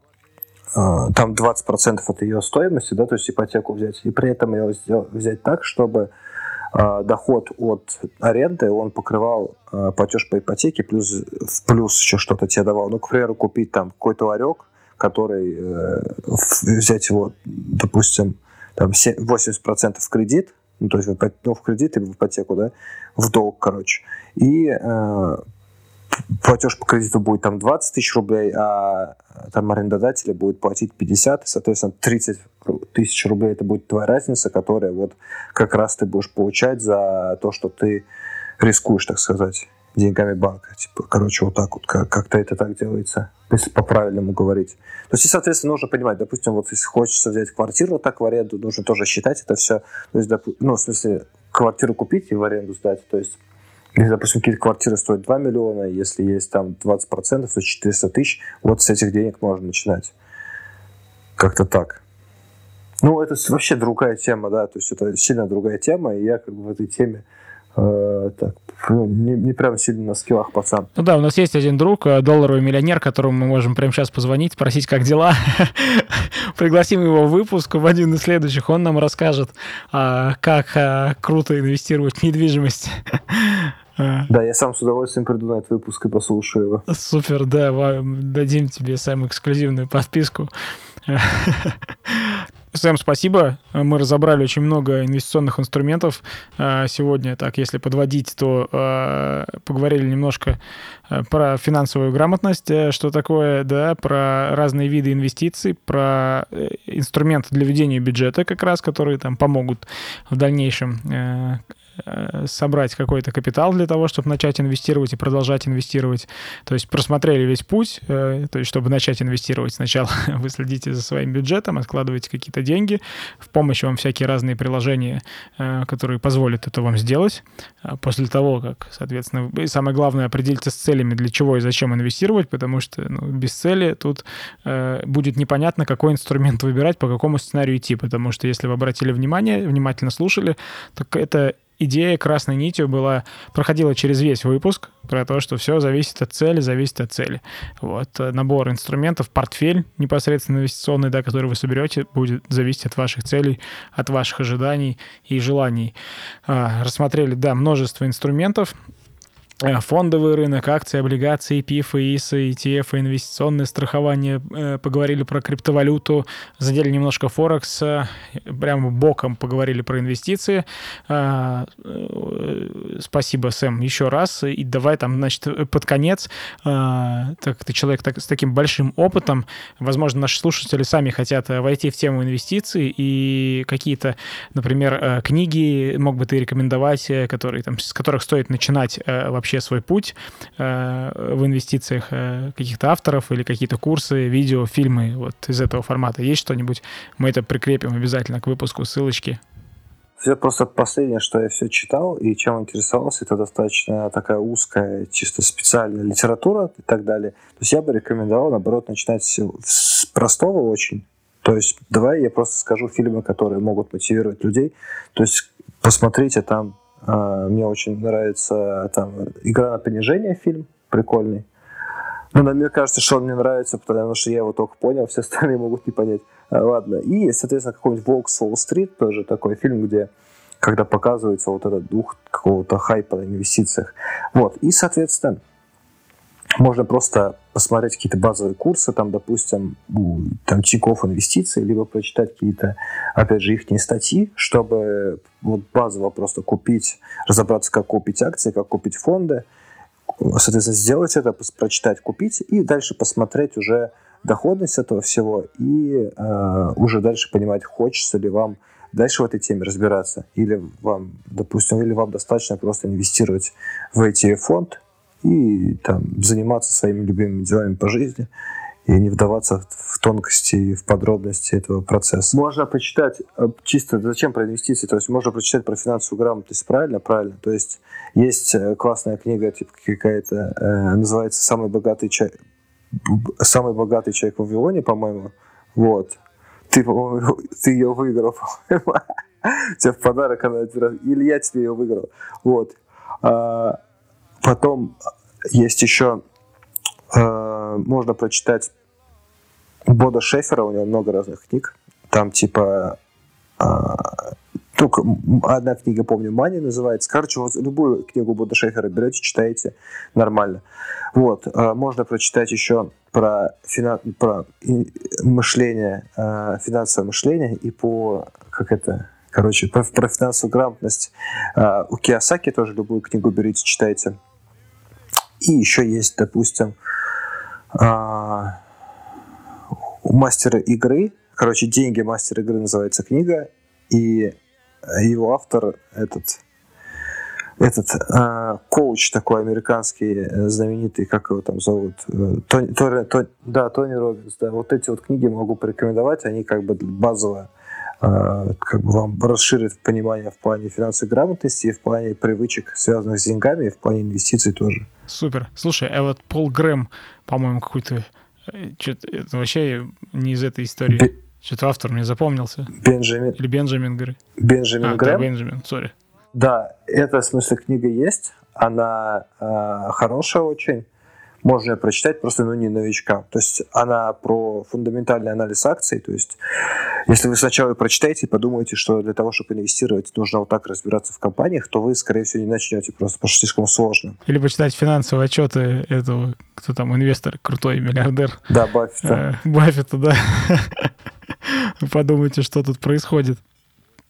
э, там 20% от ее стоимости, да, то есть ипотеку взять, и при этом ее взять так, чтобы э, доход от аренды он покрывал э, платеж по ипотеке, плюс в плюс еще что-то тебе давал. Ну, к примеру, купить там какой-то ларек, который э, взять его, допустим, там 80% в кредит, ну, то есть в, ну, в кредит или в ипотеку, да, в долг, короче, и э, платеж по кредиту будет там 20 тысяч рублей, а там арендодатели будет платить 50, и, соответственно, 30 тысяч рублей это будет твоя разница, которая вот как раз ты будешь получать за то, что ты рискуешь, так сказать деньгами банка. Типа, короче, вот так вот, как- как-то это так делается, если по-правильному говорить. То есть, и, соответственно, нужно понимать, допустим, вот если хочется взять квартиру так в аренду, нужно тоже считать это все. То есть, доп... ну, в смысле, квартиру купить и в аренду сдать. То есть, если, допустим, какие-то квартиры стоят 2 миллиона, если есть там 20%, то 400 тысяч, вот с этих денег можно начинать. Как-то так. Ну, это вообще другая тема, да, то есть это сильно другая тема, и я как бы в этой теме э, так, ну, не, не прям сильно на скиллах пацан. Ну да, у нас есть один друг, э, долларовый миллионер, которому мы можем прямо сейчас позвонить, спросить, как дела. Пригласим его в выпуск в один из следующих. Он нам расскажет, а, как а, круто инвестировать в недвижимость. Да, я сам с удовольствием приду на этот выпуск и послушаю его. Супер, да, дадим тебе самую эксклюзивную подписку. Сэм, спасибо. Мы разобрали очень много инвестиционных инструментов а, сегодня. Так, если подводить, то а, поговорили немножко а, про финансовую грамотность, э, что такое, да, про разные виды инвестиций, про э, инструменты для ведения бюджета как раз, которые там помогут в дальнейшем э, собрать какой-то капитал для того, чтобы начать инвестировать и продолжать инвестировать. То есть просмотрели весь путь, э, то есть чтобы начать инвестировать, сначала вы следите за своим бюджетом, откладываете какие-то деньги, в помощь вам всякие разные приложения, э, которые позволят это вам сделать. А после того, как, соответственно, и самое главное, определиться с целями, для чего и зачем инвестировать, потому что ну, без цели тут э, будет непонятно, какой инструмент выбирать, по какому сценарию идти, потому что если вы обратили внимание, внимательно слушали, то это идея красной нитью была, проходила через весь выпуск про то, что все зависит от цели, зависит от цели. Вот. Э, набор инструментов, портфель непосредственно инвестиционный, да, который вы соберете, будет зависеть от ваших целей, от ваших ожиданий и желаний. А, рассмотрели, да, множество инструментов, фондовый рынок, акции, облигации, ПИФ, ИСы, ETF, инвестиционное страхование, э, поговорили про криптовалюту, задели немножко Форекс, прямо боком поговорили про инвестиции. Э, спасибо, Сэм, еще раз. И давай там, значит, под конец, так ты человек так, с таким большим опытом, возможно, наши слушатели сами хотят войти в тему инвестиций и какие-то, например, книги мог бы ты рекомендовать, которые, там, с которых стоит начинать вообще свой путь э, в инвестициях э, каких-то авторов или какие-то курсы, видео, фильмы вот из этого формата? Есть что-нибудь? Мы это прикрепим обязательно к выпуску, ссылочки. Все просто последнее, что я все читал и чем интересовался, это достаточно такая узкая, чисто специальная литература и так далее. То есть я бы рекомендовал, наоборот, начинать с простого очень. То есть давай я просто скажу фильмы, которые могут мотивировать людей. То есть посмотрите там а, мне очень нравится там «Игра на понижение» фильм, прикольный. Ну, мне кажется, что он мне нравится, потому что я его только понял, все остальные могут не понять. А, ладно. И, соответственно, какой-нибудь «Волк с Уолл-стрит», тоже такой фильм, где когда показывается вот этот дух какого-то хайпа на инвестициях. Вот. И, соответственно, можно просто посмотреть какие-то базовые курсы, там, допустим, там Тинькофф инвестиции, либо прочитать какие-то, опять же, их статьи, чтобы вот базово просто купить, разобраться, как купить акции, как купить фонды, соответственно, сделать это, прочитать, купить, и дальше посмотреть уже доходность этого всего, и э, уже дальше понимать, хочется ли вам дальше в этой теме разбираться, или вам, допустим, или вам достаточно просто инвестировать в эти фонд, и там, заниматься своими любимыми делами по жизни и не вдаваться в тонкости и в подробности этого процесса. Можно почитать э, чисто, зачем про инвестиции, то есть можно прочитать про финансовую грамотность, правильно? Правильно. То есть есть э, классная книга, типа какая-то, э, называется «Самый богатый человек», «Самый богатый человек в Вавилоне», по-моему. Вот. Ты, по-моему, ты ее выиграл, по-моему. Тебе в подарок она... Или я тебе ее выиграл. Вот. А, Потом есть еще, э, можно прочитать Бода Шефера, у него много разных книг. Там типа э, только одна книга, помню, Мани называется. Короче, вот любую книгу Бода Шефера берете, читаете нормально. Вот. Э, можно прочитать еще про, фина... про мышление, э, финансовое мышление и по, как это, короче, про, про финансовую грамотность. Э, у Киосаки тоже любую книгу берите, читайте. И еще есть, допустим, у мастера игры, короче, «Деньги мастера игры» называется книга, и его автор этот этот э, коуч такой американский э, знаменитый, как его там зовут, э, Тони, Тони, Тони, да, Тони Робинс, да, вот эти вот книги могу порекомендовать, они как бы базовые Э, как бы вам расширит понимание в плане финансовой грамотности, в плане привычек, связанных с деньгами, и в плане инвестиций тоже. Супер. Слушай, а вот Пол Грэм, по-моему, какой-то... Это вообще не из этой истории. Что-то автор мне запомнился. Бенджамин. Или Бенджамин Грей. Бенджамин а, Грэм. Да, Бенджамин, сори. Да, это, в смысле, книга есть. Она э, хорошая очень можно ее прочитать просто ну, не новичкам. То есть она про фундаментальный анализ акций. То есть если вы сначала прочитаете и подумаете, что для того, чтобы инвестировать, нужно вот так разбираться в компаниях, то вы, скорее всего, не начнете просто, потому что слишком сложно. Или почитать финансовые отчеты этого, кто там, инвестор, крутой миллиардер. Да, Баффета. Э, Баффета, да. Подумайте, что тут происходит.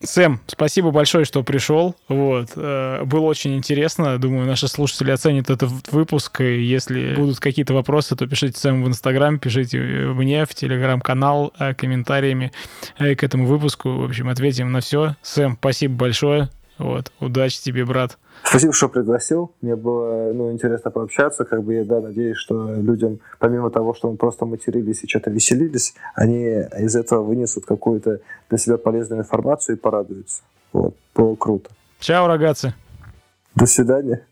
Сэм, спасибо большое, что пришел. Вот. Э, было очень интересно. Думаю, наши слушатели оценят этот выпуск. И если будут какие-то вопросы, то пишите Сэм в Инстаграм, пишите мне в Телеграм-канал э, комментариями э, к этому выпуску. В общем, ответим на все. Сэм, спасибо большое. Вот. Удачи тебе, брат. Спасибо, что пригласил. Мне было ну, интересно пообщаться. Как бы я да, надеюсь, что людям, помимо того, что мы просто матерились и что-то веселились, они из этого вынесут какую-то для себя полезную информацию и порадуются. Вот. Было круто. Чао, рогатцы. До свидания.